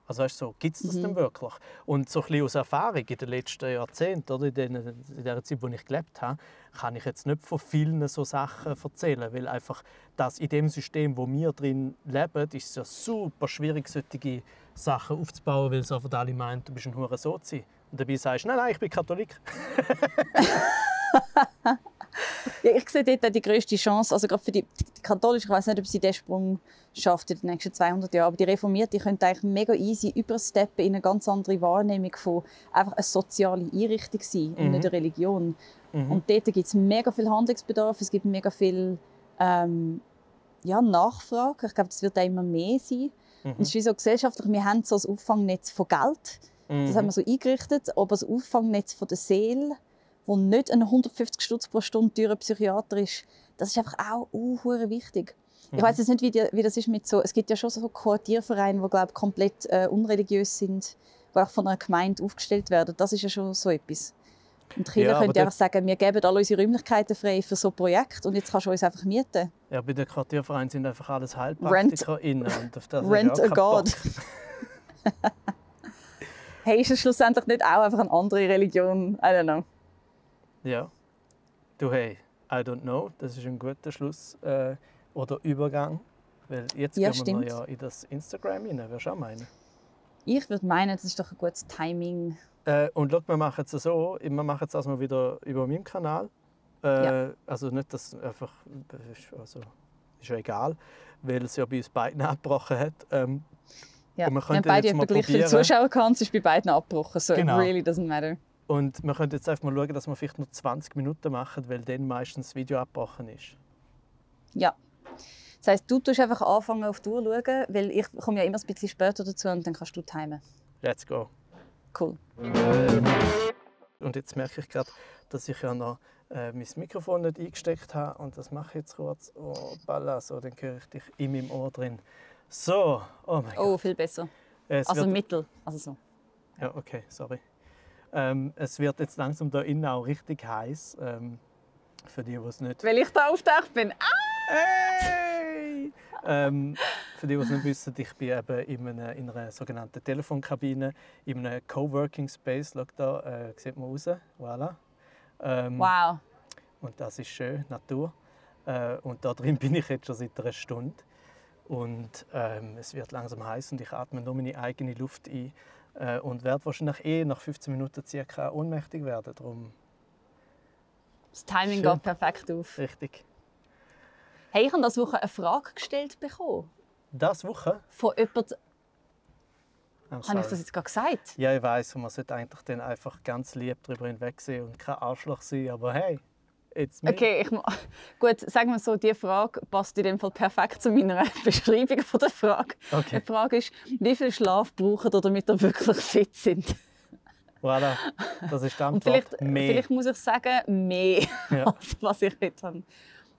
Speaker 1: Also weißt du, so, gibt es das
Speaker 2: Mhm.
Speaker 1: denn wirklich? Und so ein bisschen aus Erfahrung in den letzten Jahrzehnten, oder in, den, in der Zeit, wo ich gelebt habe, kann ich jetzt nicht von vielen so Sachen erzählen, weil einfach das in dem System, wo wir drin leben, ist es ja super schwierig, solche Sachen aufzubauen, weil es einfach alle meinen, du bist ein hure Sozi. Und dabei sagst du, nein, nein, ich bin Katholik.
Speaker 2: ja, ich sehe dort auch die grösste Chance, also gerade für die, die Katholischen, ich weiß nicht, ob sie diesen Sprung schafft in den nächsten 200 Jahren, aber die Reformierten können eigentlich mega easy übersteppen in eine ganz andere Wahrnehmung von einfach eine soziale Einrichtung sein und
Speaker 1: Mhm.
Speaker 2: nicht eine Religion.
Speaker 1: Mhm.
Speaker 2: Und dort gibt es mega viel Handlungsbedarf, es gibt mega viel ähm, ja, Nachfrage. Ich glaube, das wird auch immer mehr sein.
Speaker 1: Mhm.
Speaker 2: Und es ist wie so gesellschaftlich, wir haben so ein Auffangnetz von Geld. Das haben wir so eingerichtet, aber das Auffangnetz von der Seele, wo nicht ein 150 Stutz pro Stunde teurer Psychiater ist, das ist einfach auch uh, wichtig. Ich
Speaker 1: Mhm.
Speaker 2: weiß jetzt nicht, wie, die, wie das ist mit so. Es gibt ja schon so Quartiervereine, die glaube komplett äh, unreligiös sind, die auch von einer Gemeinde aufgestellt werden. Das ist ja schon so etwas. Und Kirche
Speaker 1: Ja,
Speaker 2: könnte einfach sagen, wir geben alle unsere Räumlichkeiten frei für so ein Projekt und jetzt kannst du uns einfach mieten.
Speaker 1: Ja, bei den Quartiervereinen sind einfach alles HeilpraktikerInnen. und habe ich
Speaker 2: Rent a. God. Hey, ist es schlussendlich nicht auch einfach eine andere Religion? I don't know.
Speaker 1: Ja. Du, hey, I don't know. Das ist ein guter Schluss äh, oder Übergang. Weil jetzt
Speaker 2: Ja,
Speaker 1: gehen wir
Speaker 2: stimmt.
Speaker 1: noch ja in das Instagram rein. Du auch meinen?
Speaker 2: Ich würde meinen, das ist doch ein gutes Timing.
Speaker 1: Äh, und schau, wir machen es so. Wir machen es erstmal wieder über meinen Kanal. Äh,
Speaker 2: Ja.
Speaker 1: Also nicht, dass einfach... Also, ist ja egal, weil es ja bei uns beiden abgebrochen hat. Ähm,
Speaker 2: Ja.
Speaker 1: Und wir
Speaker 2: wir haben beide etwa gleich viele. Zuschauer gehabt, es ist bei beiden abgebrochen. So
Speaker 1: Genau.
Speaker 2: it really doesn't matter.
Speaker 1: Und wir können jetzt einfach mal schauen, dass wir vielleicht nur 20 Minuten machen, weil dann meistens das Video abgebrochen ist.
Speaker 2: Ja. Das heisst, du tust einfach anfangen auf die Uhr schauen, weil ich komme ja immer ein bisschen später dazu und dann kannst du timen.
Speaker 1: Let's go.
Speaker 2: Cool.
Speaker 1: Und jetzt merke ich gerade, dass ich ja noch äh, mein Mikrofon nicht eingesteckt habe. Und das mache ich jetzt kurz. Oh, Balla, so, dann höre ich dich in meinem Ohr drin. So, oh mein
Speaker 2: Oh,
Speaker 1: Gott.
Speaker 2: viel besser.
Speaker 1: Es
Speaker 2: Also
Speaker 1: wird,
Speaker 2: mittel. Also so.
Speaker 1: ja, okay, sorry. Ähm, es wird jetzt langsam da innen auch richtig heiß. Ähm, für die, die es nicht.
Speaker 2: Weil ich da auftaucht bin. Ah!
Speaker 1: Hey! ähm, für die, die es nicht wissen, ich bin eben in einer, in einer sogenannten Telefonkabine, in einem Coworking Space. Schau da, äh, sieht man raus. Voilà. Ähm,
Speaker 2: Wow.
Speaker 1: Und das ist schön, Natur. Äh, und da drin bin ich jetzt schon seit einer Stunde. Und ähm, es wird langsam heiß und ich atme nur meine eigene Luft ein. Äh, und werde wahrscheinlich eh nach 15 Minuten circa ohnmächtig werden. Darum
Speaker 2: Das Timing
Speaker 1: Schön.
Speaker 2: geht perfekt auf.
Speaker 1: Richtig.
Speaker 2: Hey, ich habe diese Woche eine Frage gestellt bekommen.
Speaker 1: Das Woche?
Speaker 2: Von jemandem. Habe ich das jetzt gerade gesagt?
Speaker 1: Ja, ich weiß, man sollte eigentlich dann einfach ganz lieb darüber hinwegsehen und kein Arschloch sein, aber hey, it's me.
Speaker 2: Okay, ich, gut, sagen wir so, die Frage passt in dem Fall perfekt zu meiner Beschreibung von der Frage.
Speaker 1: Okay.
Speaker 2: Die Frage ist, wie viel Schlaf braucht ihr, damit ihr wirklich fit sind?
Speaker 1: Voilà, das ist Antwort.
Speaker 2: vielleicht,
Speaker 1: Mehr.
Speaker 2: vielleicht muss ich sagen, mehr,
Speaker 1: Ja.
Speaker 2: als was ich heute habe.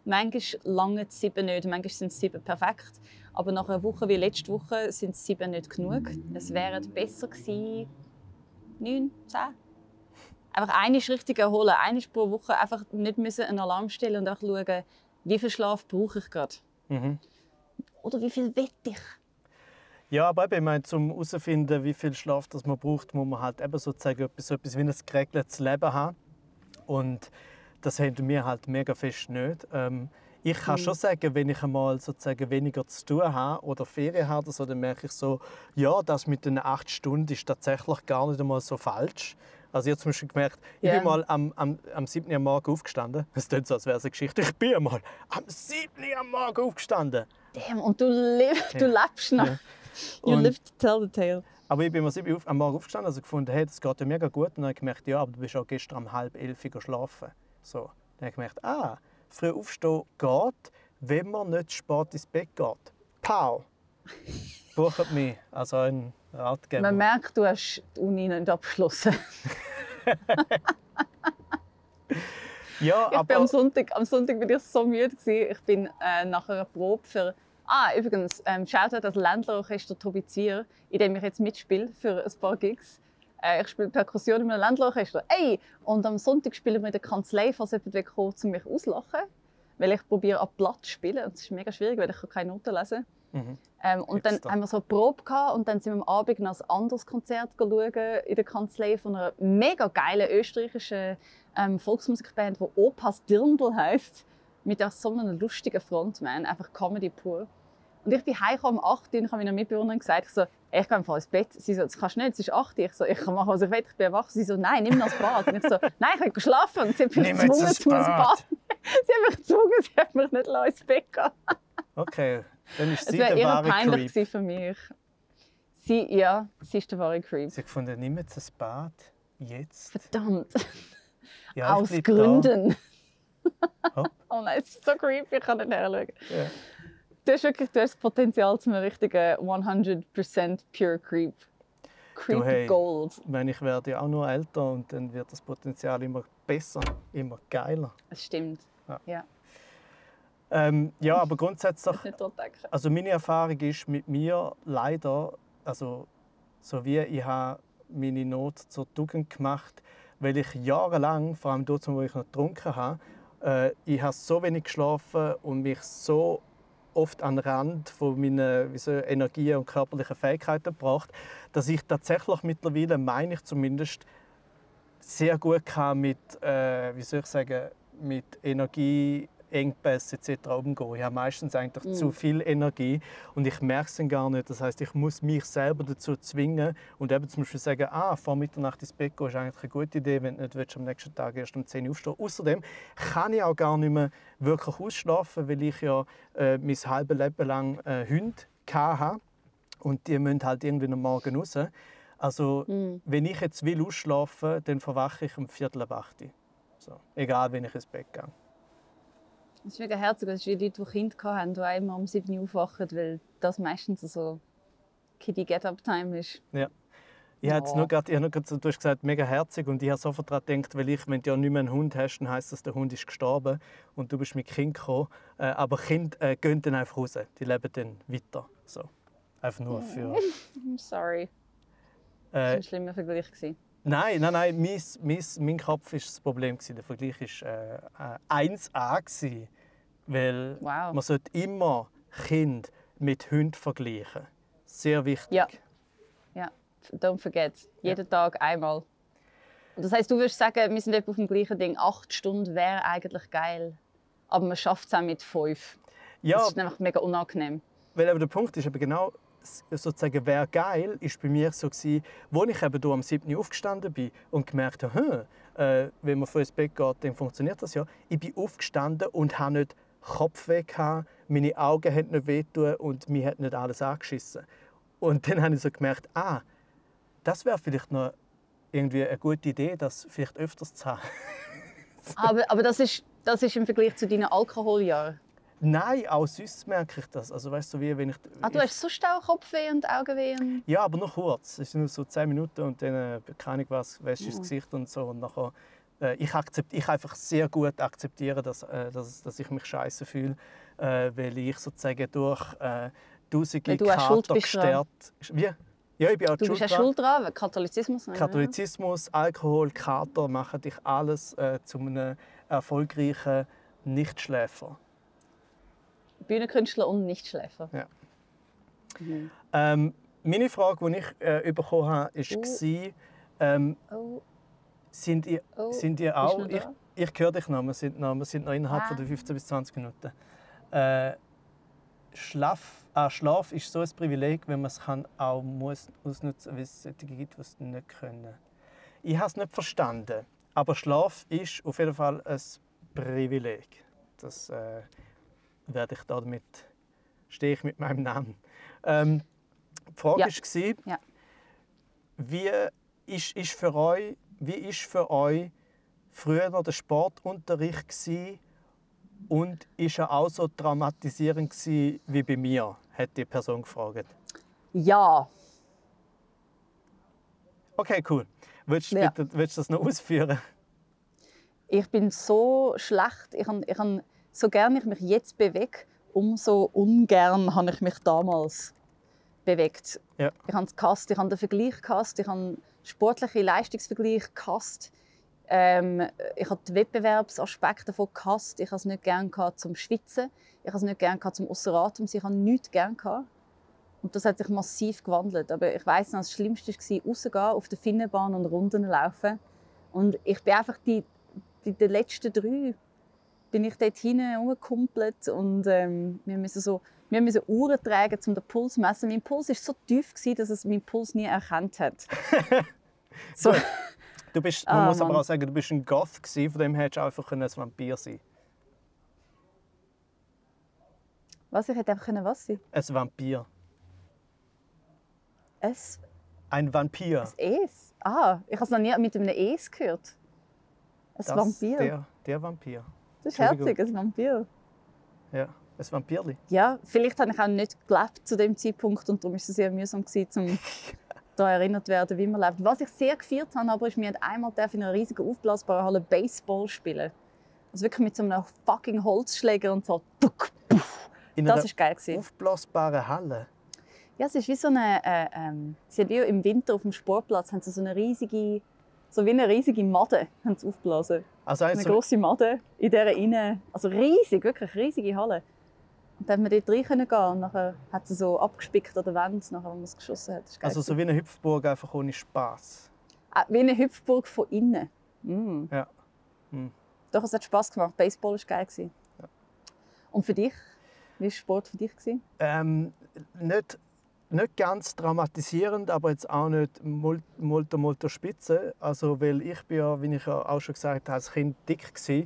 Speaker 2: Manchmal lange sieben nicht, manchmal sind sieben perfekt. Aber nach einer Woche wie letzte Woche sind es sieben nicht genug. Es wären besser gewesen, neun, zehn. Einfach eine richtig erholen, eine pro Woche. Einfach nicht müssen einen Alarm stellen und auch schauen, wie viel Schlaf brauche ich gerade.
Speaker 1: Mhm.
Speaker 2: Oder wie viel will ich.
Speaker 1: Ja, aber eben, ich meine, um herauszufinden, wie viel Schlaf das man braucht, muss man halt eben sozusagen etwas, so etwas wie ein geregeltes Leben haben. Und das haben wir halt mega fest nicht. Ähm, ich kann
Speaker 2: Mhm.
Speaker 1: schon sagen, wenn ich einmal sozusagen weniger zu tun habe oder Ferien habe, oder so, dann merke ich so, ja, das mit den acht Stunden ist tatsächlich gar nicht einmal so falsch. Also ich habe zum Beispiel gemerkt, ich
Speaker 2: Ja.
Speaker 1: bin mal am, am, am 7. Uhr am Morgen aufgestanden. Es klingt so, als wäre es eine Geschichte. Ich bin mal am 7. Uhr am Morgen aufgestanden.
Speaker 2: Damn, und du, lebst, du lebst noch.
Speaker 1: Ja.
Speaker 2: You
Speaker 1: Und-
Speaker 2: live to tell the tale.
Speaker 1: Aber ich bin sieben auf, am Morgen aufgestanden also gefunden, hey, das geht ja mega gut. Und dann habe ich gemerkt, ja, aber du bist auch gestern um halb elf Uhr schlafen. So. Dann habe ich gemerkt, ah, früh aufstehen geht, wenn man nicht spät ins Bett geht. Pow! Bucht mich. Also ein Ratgeber.
Speaker 2: Man merkt, du hast die Uni nicht abgeschlossen.
Speaker 1: ja,
Speaker 2: Ich bin
Speaker 1: aber
Speaker 2: am Sonntag, am Sonntag bin ich so müde gewesen. Ich bin äh, nach einer Probe für Ah, übrigens, ähm, Shoutout das Ländlerorchester Tobi Zier, in dem ich jetzt mitspiele für ein paar Gigs. Äh, ich spiele Perkussion in einem Ländlerorchester. Ey! Und am Sonntag spielen wir in der Kanzlei, falls jemand kommen, um mich auszulachen. Weil ich probiere an Blatt zu spielen. Und das ist mega schwierig, weil ich kann keine Noten lesen
Speaker 1: Mhm.
Speaker 2: ähm, und dann haben wir so eine Probe gehabt und dann sind wir am Abend noch ein anderes Konzert schauen in der Kanzlei von einer mega geilen österreichischen ähm, Volksmusikband, die Opas Dirndl heisst, mit so einem lustigen Frontman, einfach Comedy pur. Und ich bin heimgekommen um 8 Uhr und habe meiner Mitbewohnerin gesagt, ich so, «Ey, ich gehe einfach ins Bett. Sie so, das kannst du nicht, es ist 8 Uhr. Ich so, ich kann machen, was ich will, ich bin erwacht. Sie so, nein, nimm noch das Bad. Und ich so, nein, ich will schlafen. Und sie hat mich
Speaker 1: Nimm
Speaker 2: gezwungen, ins
Speaker 1: Bad.
Speaker 2: Sie hat mich gezwungen, sie hat mich nicht ins Bett gehen.
Speaker 1: Okay, dann ist
Speaker 2: Es
Speaker 1: sie
Speaker 2: wäre
Speaker 1: der
Speaker 2: eher peinlich
Speaker 1: Creep.
Speaker 2: für mich. Sie, ja, sie ist der wahre Creep.
Speaker 1: Sie hat gefunden, nimm jetzt das Bad. Jetzt.
Speaker 2: Verdammt.
Speaker 1: Ja,
Speaker 2: Aus Gründen. Oh nein, es ist so creepy, ich kann nicht herschauen.
Speaker 1: Ja.
Speaker 2: Du hast wirklich du hast das Potenzial zu einem richtigen 100% pure Creep. Creep
Speaker 1: Du, hey.
Speaker 2: Gold.
Speaker 1: Ich meine, ich werde ja auch nur älter und dann wird das Potenzial immer besser, immer geiler.
Speaker 2: Es stimmt.
Speaker 1: Ja.
Speaker 2: Ja,
Speaker 1: Ähm, ja, aber grundsätzlich, also meine Erfahrung ist mit mir leider, also so wie ich habe meine Not zur Tugend gemacht, weil ich jahrelang, vor allem dort, wo ich noch getrunken habe, äh, ich habe so wenig geschlafen und mich so oft an den Rand von meinen wie soll, Energie und körperlichen Fähigkeiten gebracht, dass ich tatsächlich mittlerweile, meine ich zumindest, sehr gut kann mit, äh, wie soll ich sagen, mit Energieengpässen etc. umgehen. Ich habe meistens eigentlich
Speaker 2: Mm.
Speaker 1: zu viel Energie und ich merke es dann gar nicht. Das heißt, ich muss mich selber dazu zwingen und eben zum Beispiel sagen, ah, vor Mitternacht ins Bett gehen ist eigentlich eine gute Idee, wenn du nicht willst, am nächsten Tag erst um 10 Uhr aufstehen Außerdem kann ich auch gar nicht mehr wirklich ausschlafen, weil ich ja äh, mein halbes Leben lang äh, Hunde hatte und die müssen halt irgendwie am Morgen raus. Also
Speaker 2: Mhm.
Speaker 1: wenn ich jetzt will ausschlafen, dann verwache ich um Viertel ab acht. So. Egal, wenn ich ins Bett gehe.
Speaker 2: Das ist mega herzig. Das ist wie Leute, die Kinder hatten, die auch immer um 7 Uhr aufwachen, weil das meistens so Kitty Get-Up-Time ist.
Speaker 1: Ich habe jetzt
Speaker 2: Ja.
Speaker 1: nur grad, ich habe nur grad, so- du hast gesagt, mega herzig und ich habe sofort daran gedacht, weil ich, wenn du ja nicht mehr einen Hund hast, dann heisst das, der Hund ist gestorben und du bist mit Kind gekommen. Äh, aber Kinder äh, gehen dann einfach raus, die leben dann weiter. So. Einfach nur für...
Speaker 2: I'm sorry. Das war
Speaker 1: Äh,
Speaker 2: ein schlimmer Vergleich. gewesen.
Speaker 1: nein, nein, nein, mein, mein, mein Kopf war das Problem. gewesen. Der Vergleich war äh, äh, 1A. gewesen, Weil
Speaker 2: Wow.
Speaker 1: man sollte immer Kind mit Hund vergleichen. Sehr wichtig.
Speaker 2: Ja. Ja, don't forget. Jeden Tag einmal. Das heißt, du würdest sagen, wir sind auf dem gleichen Ding. Acht Stunden wäre eigentlich geil. Aber man schafft es auch mit fünf.
Speaker 1: Ja,
Speaker 2: Das ist einfach mega unangenehm.
Speaker 1: Weil aber der Punkt ist eben genau, sozusagen wäre geil, ist bei mir so gewesen, wo ich eben am 7. Uhr aufgestanden bin und gemerkt habe, hm, äh, wenn man vor ins Bett geht, dann funktioniert das ja. Ich bin aufgestanden und habe nicht Kopfweh gehabt, meine Augen haben nicht wehtun und mir hat nicht alles angeschissen. Und dann habe ich so gemerkt, ah, das wäre vielleicht noch irgendwie eine gute Idee, das vielleicht öfters zu haben.
Speaker 2: Aber, aber das, ist, das ist im Vergleich zu deinen Alkoholjahren.
Speaker 1: Nein, auch sonst merke ich das. Also weißt du, wie wenn ich,
Speaker 2: Ah, du
Speaker 1: ich
Speaker 2: hast sonst auch Kopfweh und Augenweh? Und...
Speaker 1: Ja, aber nur kurz. Es sind nur so zehn Minuten und dann, äh, keine Ahnung was, wäschst du
Speaker 2: Mhm.
Speaker 1: das Gesicht und so. Und nachher, äh, ich, akzept, ich einfach sehr gut akzeptiere, dass, äh, dass, dass ich mich scheiße fühle, äh, weil ich sozusagen durch äh, tausende
Speaker 2: Weil du
Speaker 1: Kater gestärkt... Wie? Ja, ich bin auch
Speaker 2: Du bist ja schuld dran, Katholizismus.
Speaker 1: Katholizismus, Alkohol, Kater machen dich alles äh, zu einem erfolgreichen Nichtschläfer.
Speaker 2: Bühnenkünstler und Nichtschläfer.
Speaker 1: Ja.
Speaker 2: Mhm.
Speaker 1: Ähm, meine Frage, die ich äh, bekommen habe,
Speaker 2: Oh.
Speaker 1: war, ähm,
Speaker 2: Oh,
Speaker 1: sind ihr,
Speaker 2: oh.
Speaker 1: sind ihr auch... Ich, ich höre dich noch, wir sind noch, wir sind noch innerhalb
Speaker 2: Ah.
Speaker 1: von der 15 bis 20 Minuten. Äh, Schlaf, ah, Schlaf ist so ein Privileg, wenn man es kann, auch muss ausnutzen weil es solche gibt, die es nicht können. Ich habe es nicht verstanden, aber Schlaf ist auf jeden Fall ein Privileg. Das äh, werde ich damit stehe ich mit meinem Namen. Ähm, die Frage
Speaker 2: Ja.
Speaker 1: war,
Speaker 2: Ja.
Speaker 1: wie ist, ist für euch, wie ist für euch früher der Sportunterricht gsi und ist er auch so traumatisierend gsi wie bei mir? Hat die Person gefragt.
Speaker 2: Ja.
Speaker 1: Okay, cool. Willst, du
Speaker 2: Ja.
Speaker 1: bitte, willst du das noch ausführen?
Speaker 2: Ich bin so schlecht. Ich kann, ich kann, so gerne ich mich jetzt bewege, umso ungern habe ich mich damals bewegt.
Speaker 1: Ja.
Speaker 2: Ich habe es gehasst, ich habe den Vergleich gehasst, ich habe sportliche Leistungsvergleich gehasst. Ähm, ich habe die Wettbewerbsaspekte davon gehasst. Ich habe es nicht gerne gehabt zum Schwitzen. Ich habe es nicht gerne gehabt zum Ausser Atem sein. Ich habe nichts gerne gehabt. Und das hat sich massiv gewandelt. Aber ich weiß noch, das Schlimmste war, rausgehen, auf der Finnenbahn und Runden laufen. Und ich bin einfach die, die, die letzten drei bin ich dort hinten rumgekumpelt und ähm, wir müssen so wir müssen Uhren tragen, um den Puls zu messen. Mein Puls war so tief, gewesen, dass es meinen Puls nie erkannt hat. so.
Speaker 1: Du bist, man
Speaker 2: Ah,
Speaker 1: muss aber
Speaker 2: Mann.
Speaker 1: auch sagen, du bist ein Goth von dem hättest du einfach ein Vampir sein.
Speaker 2: Was, ich hätte einfach können was sein
Speaker 1: Ein Vampir.
Speaker 2: Es,
Speaker 1: Ein Vampir.
Speaker 2: es Es. Ah, ich habe es noch nie mit einem Es gehört. Ein
Speaker 1: Das-
Speaker 2: Vampir.
Speaker 1: Der, der Vampir.
Speaker 2: das ist herzig, ein Vampir.
Speaker 1: Ja, ein Vampirli.
Speaker 2: Ja, vielleicht habe ich auch nicht gelebt zu dem Zeitpunkt und darum war es sehr mühsam, gewesen, um daran erinnert zu werden, wie man lebt. Was ich sehr gefeiert habe, aber ist, wir haben einmal in einer riesigen aufblasbaren Halle Baseball spielen. Also wirklich mit so einem fucking Holzschläger und so. Tuck, puff.
Speaker 1: In
Speaker 2: Das war geil. Gewesen.
Speaker 1: aufblasbaren Halle.
Speaker 2: Ja, es ist wie so eine. Äh, ähm, sie haben wie im Winter auf dem Sportplatz haben sie so eine riesige, so wie eine riesige Madde haben sie aufgeblasen.
Speaker 1: Also
Speaker 2: Eine
Speaker 1: so,
Speaker 2: große Madde in dieser innen, also riesig, wirklich riesige Halle. Und dann haben wir dort rein gehen und nachher hat sie so abgespickt an der Wand, nachher, wenn man es geschossen hat.
Speaker 1: Also so wie eine Hüpfburg, einfach ohne Spaß.
Speaker 2: Ah, wie eine Hüpfburg von innen. Mm.
Speaker 1: Ja. Mm.
Speaker 2: Doch, es hat Spass gemacht. Baseball war geil.
Speaker 1: Ja.
Speaker 2: Und für dich? Wie war Sport für dich?
Speaker 1: Ähm, nicht, nicht ganz traumatisierend, aber jetzt auch nicht mul- multo, multo spitze. Also, weil ich bin ja, wie ich ja auch schon gesagt habe, als Kind dick war.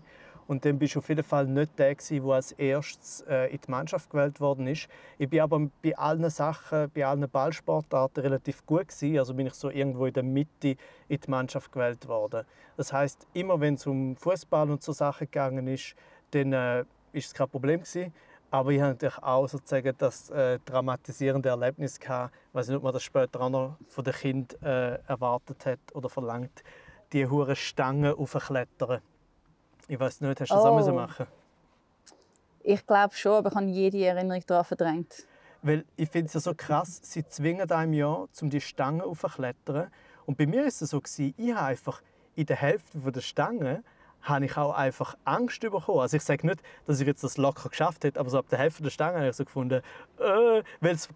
Speaker 1: Und dann bist du auf jeden Fall nicht der, der als erstes äh, in die Mannschaft gewählt worden ist. Ich bin aber bei allen Sachen, bei allen Ballsportarten relativ gut gewesen. Also bin ich so irgendwo in der Mitte in die Mannschaft gewählt worden. Das heißt, immer wenn es um Fußball und so Sachen gegangen ist, dann äh, es kein Problem gewesen. Aber ich hatte natürlich auch sozusagen das äh, dramatisierende Erlebnis gehabt, ich nicht, ob man das später auch noch von den Kind äh, erwartet hat oder verlangt, die hure Stangen aufzuklettern. Ich weiß nicht, hast du das auch
Speaker 2: Oh.
Speaker 1: müssen machen?
Speaker 2: Ich glaube schon, aber ich habe jede Erinnerung daran verdrängt.
Speaker 1: Weil ich finde es ja so krass, sie zwingen einem ja, um die Stangen aufzuklettern. Und bei mir ist es so, gewesen, ich habe einfach in der Hälfte der Stangen habe ich auch einfach Angst bekommen. Also ich sage nicht, dass ich jetzt das locker geschafft hätte, aber so ab der Hälfte der Stange habe ich so gefunden, äh, weil es-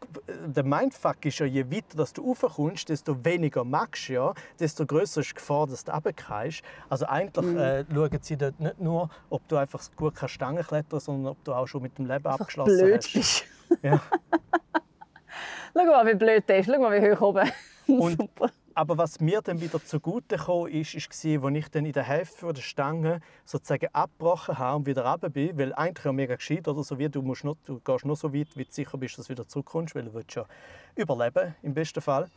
Speaker 1: der Mindfuck ist ja, je weiter dass du raufkommst, desto weniger magst du ja, desto größer ist die Gefahr, dass du runterfällst. Also eigentlich
Speaker 2: Mhm.
Speaker 1: äh, schauen sie dort nicht nur, ob du einfach gut keine Stangen klettern sondern ob du auch schon mit dem Leben
Speaker 2: Einfach
Speaker 1: abgeschlossen
Speaker 2: blöd
Speaker 1: hast.
Speaker 2: bist.
Speaker 1: Ja.
Speaker 2: Schau mal, wie blöd der ist. Schau mal, wie hoch oben.
Speaker 1: Und-
Speaker 2: Super.
Speaker 1: Aber was mir dann wieder zugute kam, ist, ist als ich dann in der Hälfte der Stange sozusagen abgebrochen habe und wieder runter bin, weil eigentlich ja mega gescheit, oder so wie du, musst noch, du gehst nur so weit, wie du sicher bist, dass du wieder zurückkommst, weil du willst ja überleben, im besten Fall.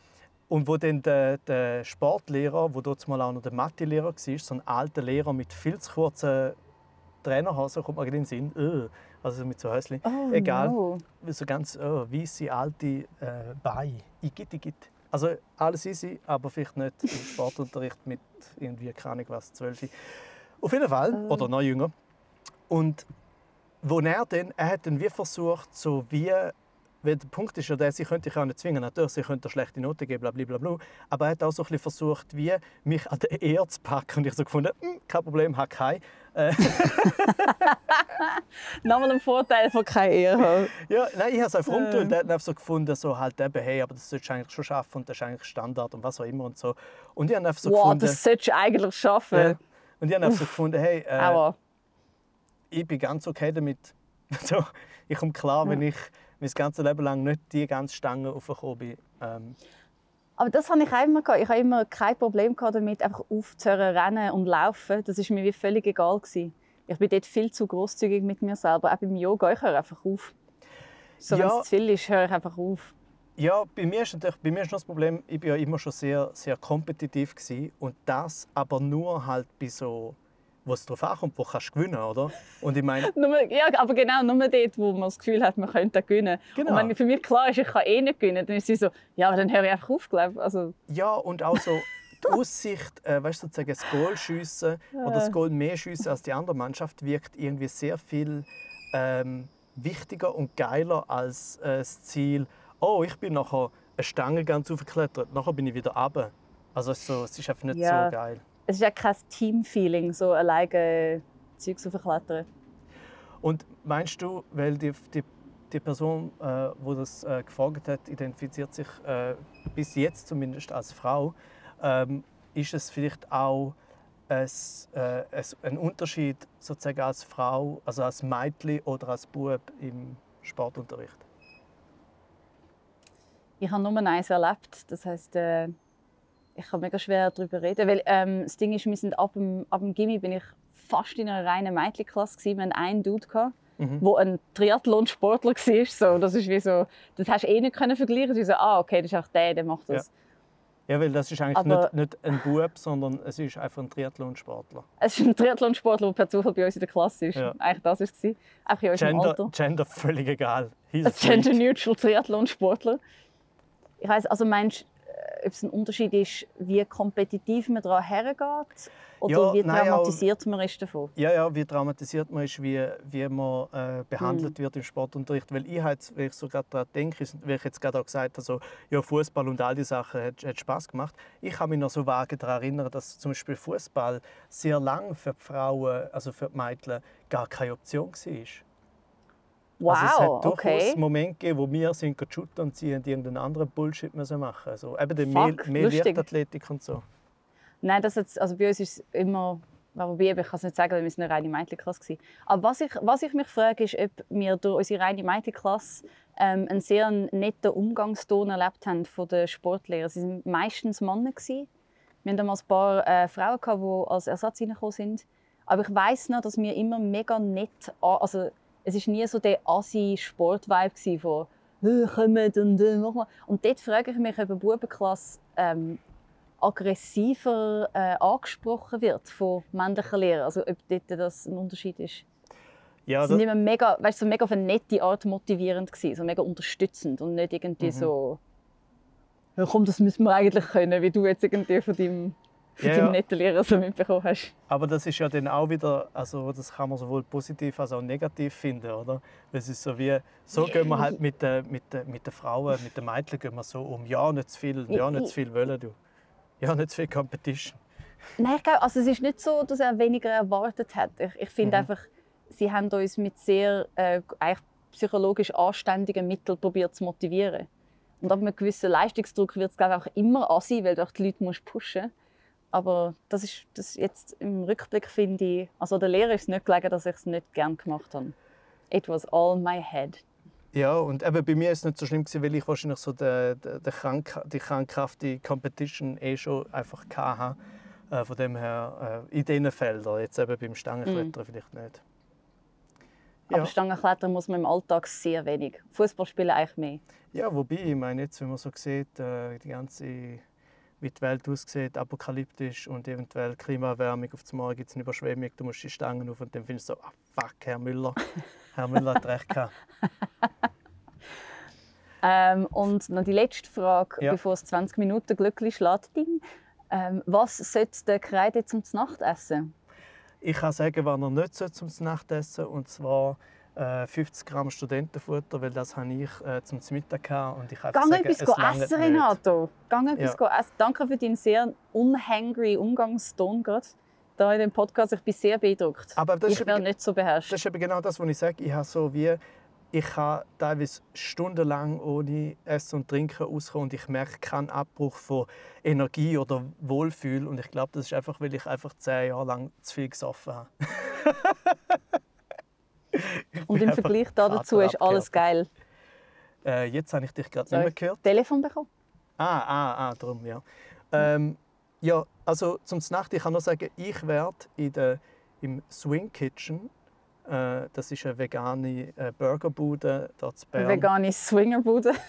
Speaker 1: Und wo dann der, der Sportlehrer, wo dort mal auch noch der Mathelehrer war, so ein alter Lehrer mit viel zu kurzen Trainerhosen, kommt mir gerade in den Sinn, Äh, also mit so Häuschen,
Speaker 2: Oh,
Speaker 1: egal
Speaker 2: no.
Speaker 1: so ganz oh, weisse, alte äh, Beine. Igitt, igitt. Also alles easy, aber vielleicht nicht im Sportunterricht mit irgendwie, keine Ahnung was, 12. Auf jeden Fall,
Speaker 2: Ah.
Speaker 1: oder noch jünger. Und wo er dann, er hat dann wie versucht, so wie, weil der Punkt ist ja der, sie könnte ich auch nicht zwingen, natürlich, sie könnte schlechte Noten geben, bla, bla, bla, bla. aber er hat auch so ein bisschen versucht, wie mich an der Ehre zu packen und ich so gefunden, «Hm, kein Problem, habe kein. Äh,
Speaker 2: Nochmal ein Vorteil von keine Ehre.
Speaker 1: Ja, nein, ich habe es einfach
Speaker 2: Ähm.
Speaker 1: umgedreht. Er hat einfach so gefunden, so halt eben, hey, aber das solltest du eigentlich schon schaffen und das ist eigentlich Standard und was auch immer und so. Und ich habe einfach so
Speaker 2: Wow,
Speaker 1: gefunden,
Speaker 2: das solltest du eigentlich schaffen.
Speaker 1: ja, und ich habe einfach so gefunden, hey, äh,
Speaker 2: Aber
Speaker 1: ich bin ganz okay damit. so, ich komme klar, wenn ich mein ganzes Leben lang nicht die ganze Stange aufgekommen bin. Ähm,
Speaker 2: Aber das habe ich auch immer gehabt. Ich habe immer kein Problem gehabt damit, einfach aufzuhören, rennen und laufen. Das ist mir wie völlig egal gewesen. Ich bin dort viel zu großzügig mit mir selber. Auch beim Yoga, ich höre einfach auf. So, wenn
Speaker 1: Ja.
Speaker 2: es zu viel ist, höre ich einfach auf.
Speaker 1: Ja, bei mir ist natürlich, bei mir ist noch das Problem, ich bin ja immer schon sehr, sehr kompetitiv gewesen, und das aber nur halt bei so, wo es darauf ankommt, wo kannst du gewinnen, oder? Und ich meine,
Speaker 2: ja, aber genau, nur dort, wo man das Gefühl hat, man könnte gewinnen.
Speaker 1: Genau.
Speaker 2: Und wenn für mich klar ist, ich kann eh nicht gewinnen, dann ist sie so, ja, aber dann höre ich einfach auf, glaube ich. Also,
Speaker 1: Ja, und auch so die Aussicht, äh, weißt du, sozusagen das Goal schiessen oder das Goal mehr schiessen als die andere Mannschaft wirkt irgendwie sehr viel ähm, wichtiger und geiler als äh, das Ziel. Oh, ich bin nachher eine Stange ganz aufgeklettert, nachher bin ich wieder runter. Also es ist, so, es ist einfach nicht
Speaker 2: Ja.
Speaker 1: so geil.
Speaker 2: Es ist ja kein Team-Feeling, so alleine Zeugs aufklettern.
Speaker 1: Und meinst du, weil die, die, die Person, äh, wo das äh, gefragt hat, identifiziert sich äh, bis jetzt zumindest als Frau, ähm, ist es vielleicht auch es, äh, ein Unterschied sozusagen als Frau, also als Mädchen oder als Bub im Sportunterricht?
Speaker 2: Ich habe nur eins erlebt. Das heißt, äh, ich kann mega schwer darüber reden, weil ähm, das Ding ist, wir sind ab dem, ab dem Gimmi bin ich fast in einer reinen Mädchenklasse gewesen. Wir hatten einen Dude gehabt,
Speaker 1: Mhm.
Speaker 2: wo ein Triathlon-Sportler war. So, das ist wie so, das hast du eh nicht können vergleichen. Du so, ah, okay, das ist auch der, der macht das.
Speaker 1: Ja, weil das ist eigentlich
Speaker 2: Aber-
Speaker 1: nicht, nicht ein Bub, sondern es ist einfach ein Triathlonsportler.
Speaker 2: Es ist ein Triathlon-Sportler, der per Zufall bei uns in der Klasse ist.
Speaker 1: Ja.
Speaker 2: Eigentlich das war es. Auch in unserem
Speaker 1: Gender,
Speaker 2: Alter.
Speaker 1: Gender völlig egal.
Speaker 2: Gender-neutral Triathlon-Sportler. Ich weiss, also meinst ob es ein Unterschied ist, wie kompetitiv man daran hergeht? Oder
Speaker 1: Ja,
Speaker 2: wie
Speaker 1: nein,
Speaker 2: traumatisiert man ist davon?
Speaker 1: Ja, ja, wie traumatisiert man ist, wie, wie man äh, behandelt
Speaker 2: Hm.
Speaker 1: wird im Sportunterricht. Weil ich, halt, wenn ich so gerade daran denke, wie ich jetzt gerade auch gesagt habe, so, ja, Fußball und all die Sachen hat, hat Spaß gemacht. Ich kann mich noch so vage daran erinnern, dass zum Beispiel Fußball sehr lang für die Frauen, also für die Mädchen, gar keine Option war.
Speaker 2: Wow,
Speaker 1: also es hat durchaus
Speaker 2: okay.
Speaker 1: Momente gegeben, wo wir sind shooten und sie haben irgendeinen anderen Bullshit müssen machen. Also eben den mehr, mehr und so.
Speaker 2: Nein, das jetzt, also bei uns ist es immer, wobei ich kann es nicht sagen, weil wir sind eine reine Mädchenklasse waren. Aber was ich, was ich mich frage, ist, ob wir durch unsere reine Mädchenklasse ähm, einen sehr netten Umgangston erlebt haben von den Sportlehrern. Sie waren meistens Männer. Gewesen. Wir hatten damals ein paar äh, Frauen, gehabt, die als Ersatz reingekommen sind. Aber ich weiß noch, dass wir immer mega nett, also es ist nie so der assi Sportvibe gsi von «Hey, «Kommt und äh, mach mal». Und dort frage ich mich, ob eine Bubenklasse ähm, aggressiver äh, angesprochen wird von männlichen Lehrern. Also ob dort das ein Unterschied ist.
Speaker 1: Ja,
Speaker 2: Sie sind
Speaker 1: das,
Speaker 2: immer mega, weißt, so mega auf eine nette Art motivierend gewesen, so mega unterstützend und nicht irgendwie
Speaker 1: Mhm.
Speaker 2: so «Ja, komm, das müssen wir eigentlich können», wie du jetzt irgendwie von deinem, von
Speaker 1: Ja,
Speaker 2: deinem netten Lehrer so mitbekommen hast.
Speaker 1: Aber das ist ja dann auch wieder, also das kann man sowohl positiv als auch negativ finden, oder? Es ist so wie, so gehen wir halt mit den mit der, mit der Frauen, mit den Mädchen gehen wir so um, ja, nicht zu viel, ja, nicht zu viel wollen, du. Ja, nicht zu viel Competition.
Speaker 2: Nein, ich glaube, also es ist nicht so, dass er weniger erwartet hat. Ich, ich finde
Speaker 1: Mhm.
Speaker 2: einfach, sie haben uns mit sehr äh, eigentlich psychologisch anständigen Mitteln probiert zu motivieren. Und ab einem gewissen Leistungsdruck wird es glaube ich, auch immer assi, weil du auch die Leute musst pushen Aber das ist das jetzt im Rückblick finde ich, also der Lehrer ist nicht gelegen, dass ich es nicht gern gemacht habe. It was all my head.
Speaker 1: Ja, und eben bei mir ist es nicht so schlimm, gewesen, weil ich wahrscheinlich so die, die, die, Krank die krankhafte Competition eh schon einfach hatte. Äh, von dem her, äh, in diesen Feldern, jetzt eben beim Stangenklettern vielleicht nicht. Ja.
Speaker 2: Aber Stangenklettern muss man im Alltag sehr wenig. Fußball spielen eigentlich mehr.
Speaker 1: Ja, wobei, ich meine jetzt, wenn man so sieht, äh, die ganze, wie die Welt aussieht, apokalyptisch und eventuell Klimaerwärmung, auf Morgen gibt es eine Überschwemmung, du musst die Stangen auf und dann findest du so, ah fuck, Herr Müller, Herr Müller hat recht gehabt.
Speaker 2: Ähm, und noch die letzte Frage,
Speaker 1: Ja.
Speaker 2: bevor es 20 Minuten glücklich schlägt. Ähm, was sollte der Kreide zum Nacht essen?
Speaker 1: Ich kann sagen, was er nicht zum Nachtessen und zwar 50 Gramm Studentenfutter, weil das habe ich äh, zum Mittag gehabt und ich kann
Speaker 2: Gang
Speaker 1: sagen,
Speaker 2: etwas
Speaker 1: langt
Speaker 2: essen. Renato. Gang etwas
Speaker 1: Ja.
Speaker 2: essen. Danke für deinen sehr unhangry Umgangston gerade da in dem Podcast. Ich bin sehr beeindruckt.
Speaker 1: Aber das
Speaker 2: ich wäre
Speaker 1: eben-
Speaker 2: nicht so beherrscht.
Speaker 1: Das ist eben genau das, was ich sage. Ich habe so wie ich kann teilweise stundenlang ohne Essen und Trinken auskommen und ich merke keinen Abbruch von Energie oder Wohlfühl. Und ich glaube, das ist einfach, weil ich einfach zehn Jahre lang zu viel gesoffen habe.
Speaker 2: Und im Vergleich dazu ist alles geil.
Speaker 1: Äh, jetzt habe ich dich gerade nicht mehr gehört.
Speaker 2: Telefon bekommen?
Speaker 1: Ah, ah, ah, darum, ja. Ähm, ja, also zum Nacht, ich kann nur sagen, ich werde in der, im Swing Kitchen, äh, das ist eine vegane äh, Burgerbude dort in Bern.
Speaker 2: Vegane Swingerbude.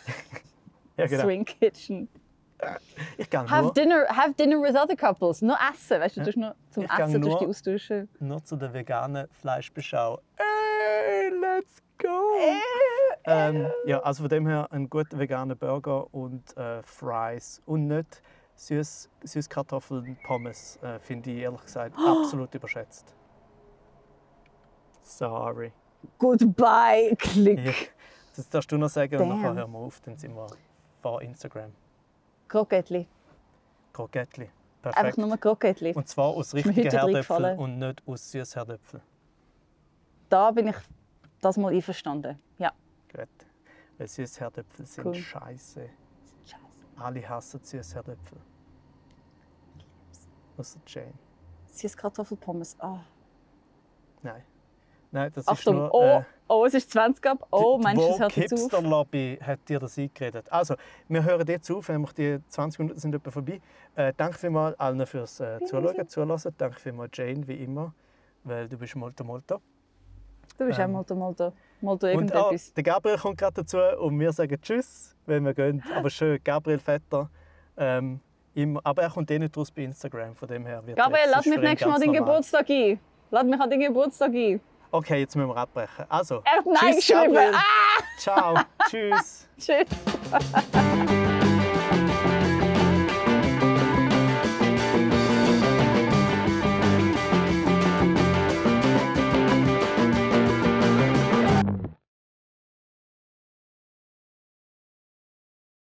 Speaker 1: Ja, genau.
Speaker 2: Swing Kitchen.
Speaker 1: Ich gehe
Speaker 2: Have
Speaker 1: nur,
Speaker 2: dinner, have dinner with other couples. Nur essen, weißt du,
Speaker 1: Ja.
Speaker 2: du nur zum
Speaker 1: Ich
Speaker 2: Essen durch die
Speaker 1: nur-
Speaker 2: austauschen.
Speaker 1: nur zu der veganen Fleischbeschau. Ey, let's go! Ähm, ja, also von dem her ein guter veganer Burger und äh, Fries. Und nicht süß, Süßkartoffeln, Pommes, äh, finde ich ehrlich gesagt absolut überschätzt. Sorry.
Speaker 2: Goodbye, Klick.
Speaker 1: Ja. Das darfst du noch sagen und
Speaker 2: Damn.
Speaker 1: nachher hören wir auf, dann sind wir vor Instagram.
Speaker 2: Krokettli.
Speaker 1: Krokettli.
Speaker 2: Einfach
Speaker 1: Perfekt.
Speaker 2: nur Krokettli.
Speaker 1: Und zwar aus richtigen Herdöpfeln und nicht aus Süßherdöpfeln.
Speaker 2: Da bin ich das mal einverstanden. Ja.
Speaker 1: Gut. Weil Süßherdöpfel sind
Speaker 2: Cool.
Speaker 1: scheiße.
Speaker 2: Scheiße.
Speaker 1: Alle hassen Süßherdöpfel. Außer Jane.
Speaker 2: Süßkartoffelpommes. Oh.
Speaker 1: Nein. Nein, das
Speaker 2: Achtung,
Speaker 1: ist nur...
Speaker 2: oh,
Speaker 1: äh,
Speaker 2: oh, es ist 20 ab. Oh,
Speaker 1: die
Speaker 2: meinst du, es hört jetzt auf?
Speaker 1: Lobby hat dir das eingeredet. Also, wir hören jetzt auf, nämlich die 20 Minuten sind etwa vorbei. Äh, danke vielmals allen fürs äh, Zuschauen, Zulassen. Danke vielmals Jane, wie immer, weil du bist molto molto.
Speaker 2: Du bist
Speaker 1: Ähm.
Speaker 2: auch Molto, Molto. Molto
Speaker 1: Und auch,
Speaker 2: irgendetwas.
Speaker 1: der Gabriel kommt gerade dazu und wir sagen Tschüss, wenn wir gehen. Aber schön, Gabriel Vetter. Ähm, immer, aber er kommt eh nicht raus bei Instagram, von dem her wird
Speaker 2: Gabriel, lad
Speaker 1: für
Speaker 2: mich nächstes Mal den. Geburtstag ein. Lad mich an den Geburtstag ein.
Speaker 1: Okay, jetzt müssen wir abbrechen. Also,
Speaker 2: Er hat Nein
Speaker 1: Tschüss,
Speaker 2: geschrieben.
Speaker 1: Gabriel.
Speaker 2: Ah,
Speaker 1: ciao, tschüss.
Speaker 2: tschüss.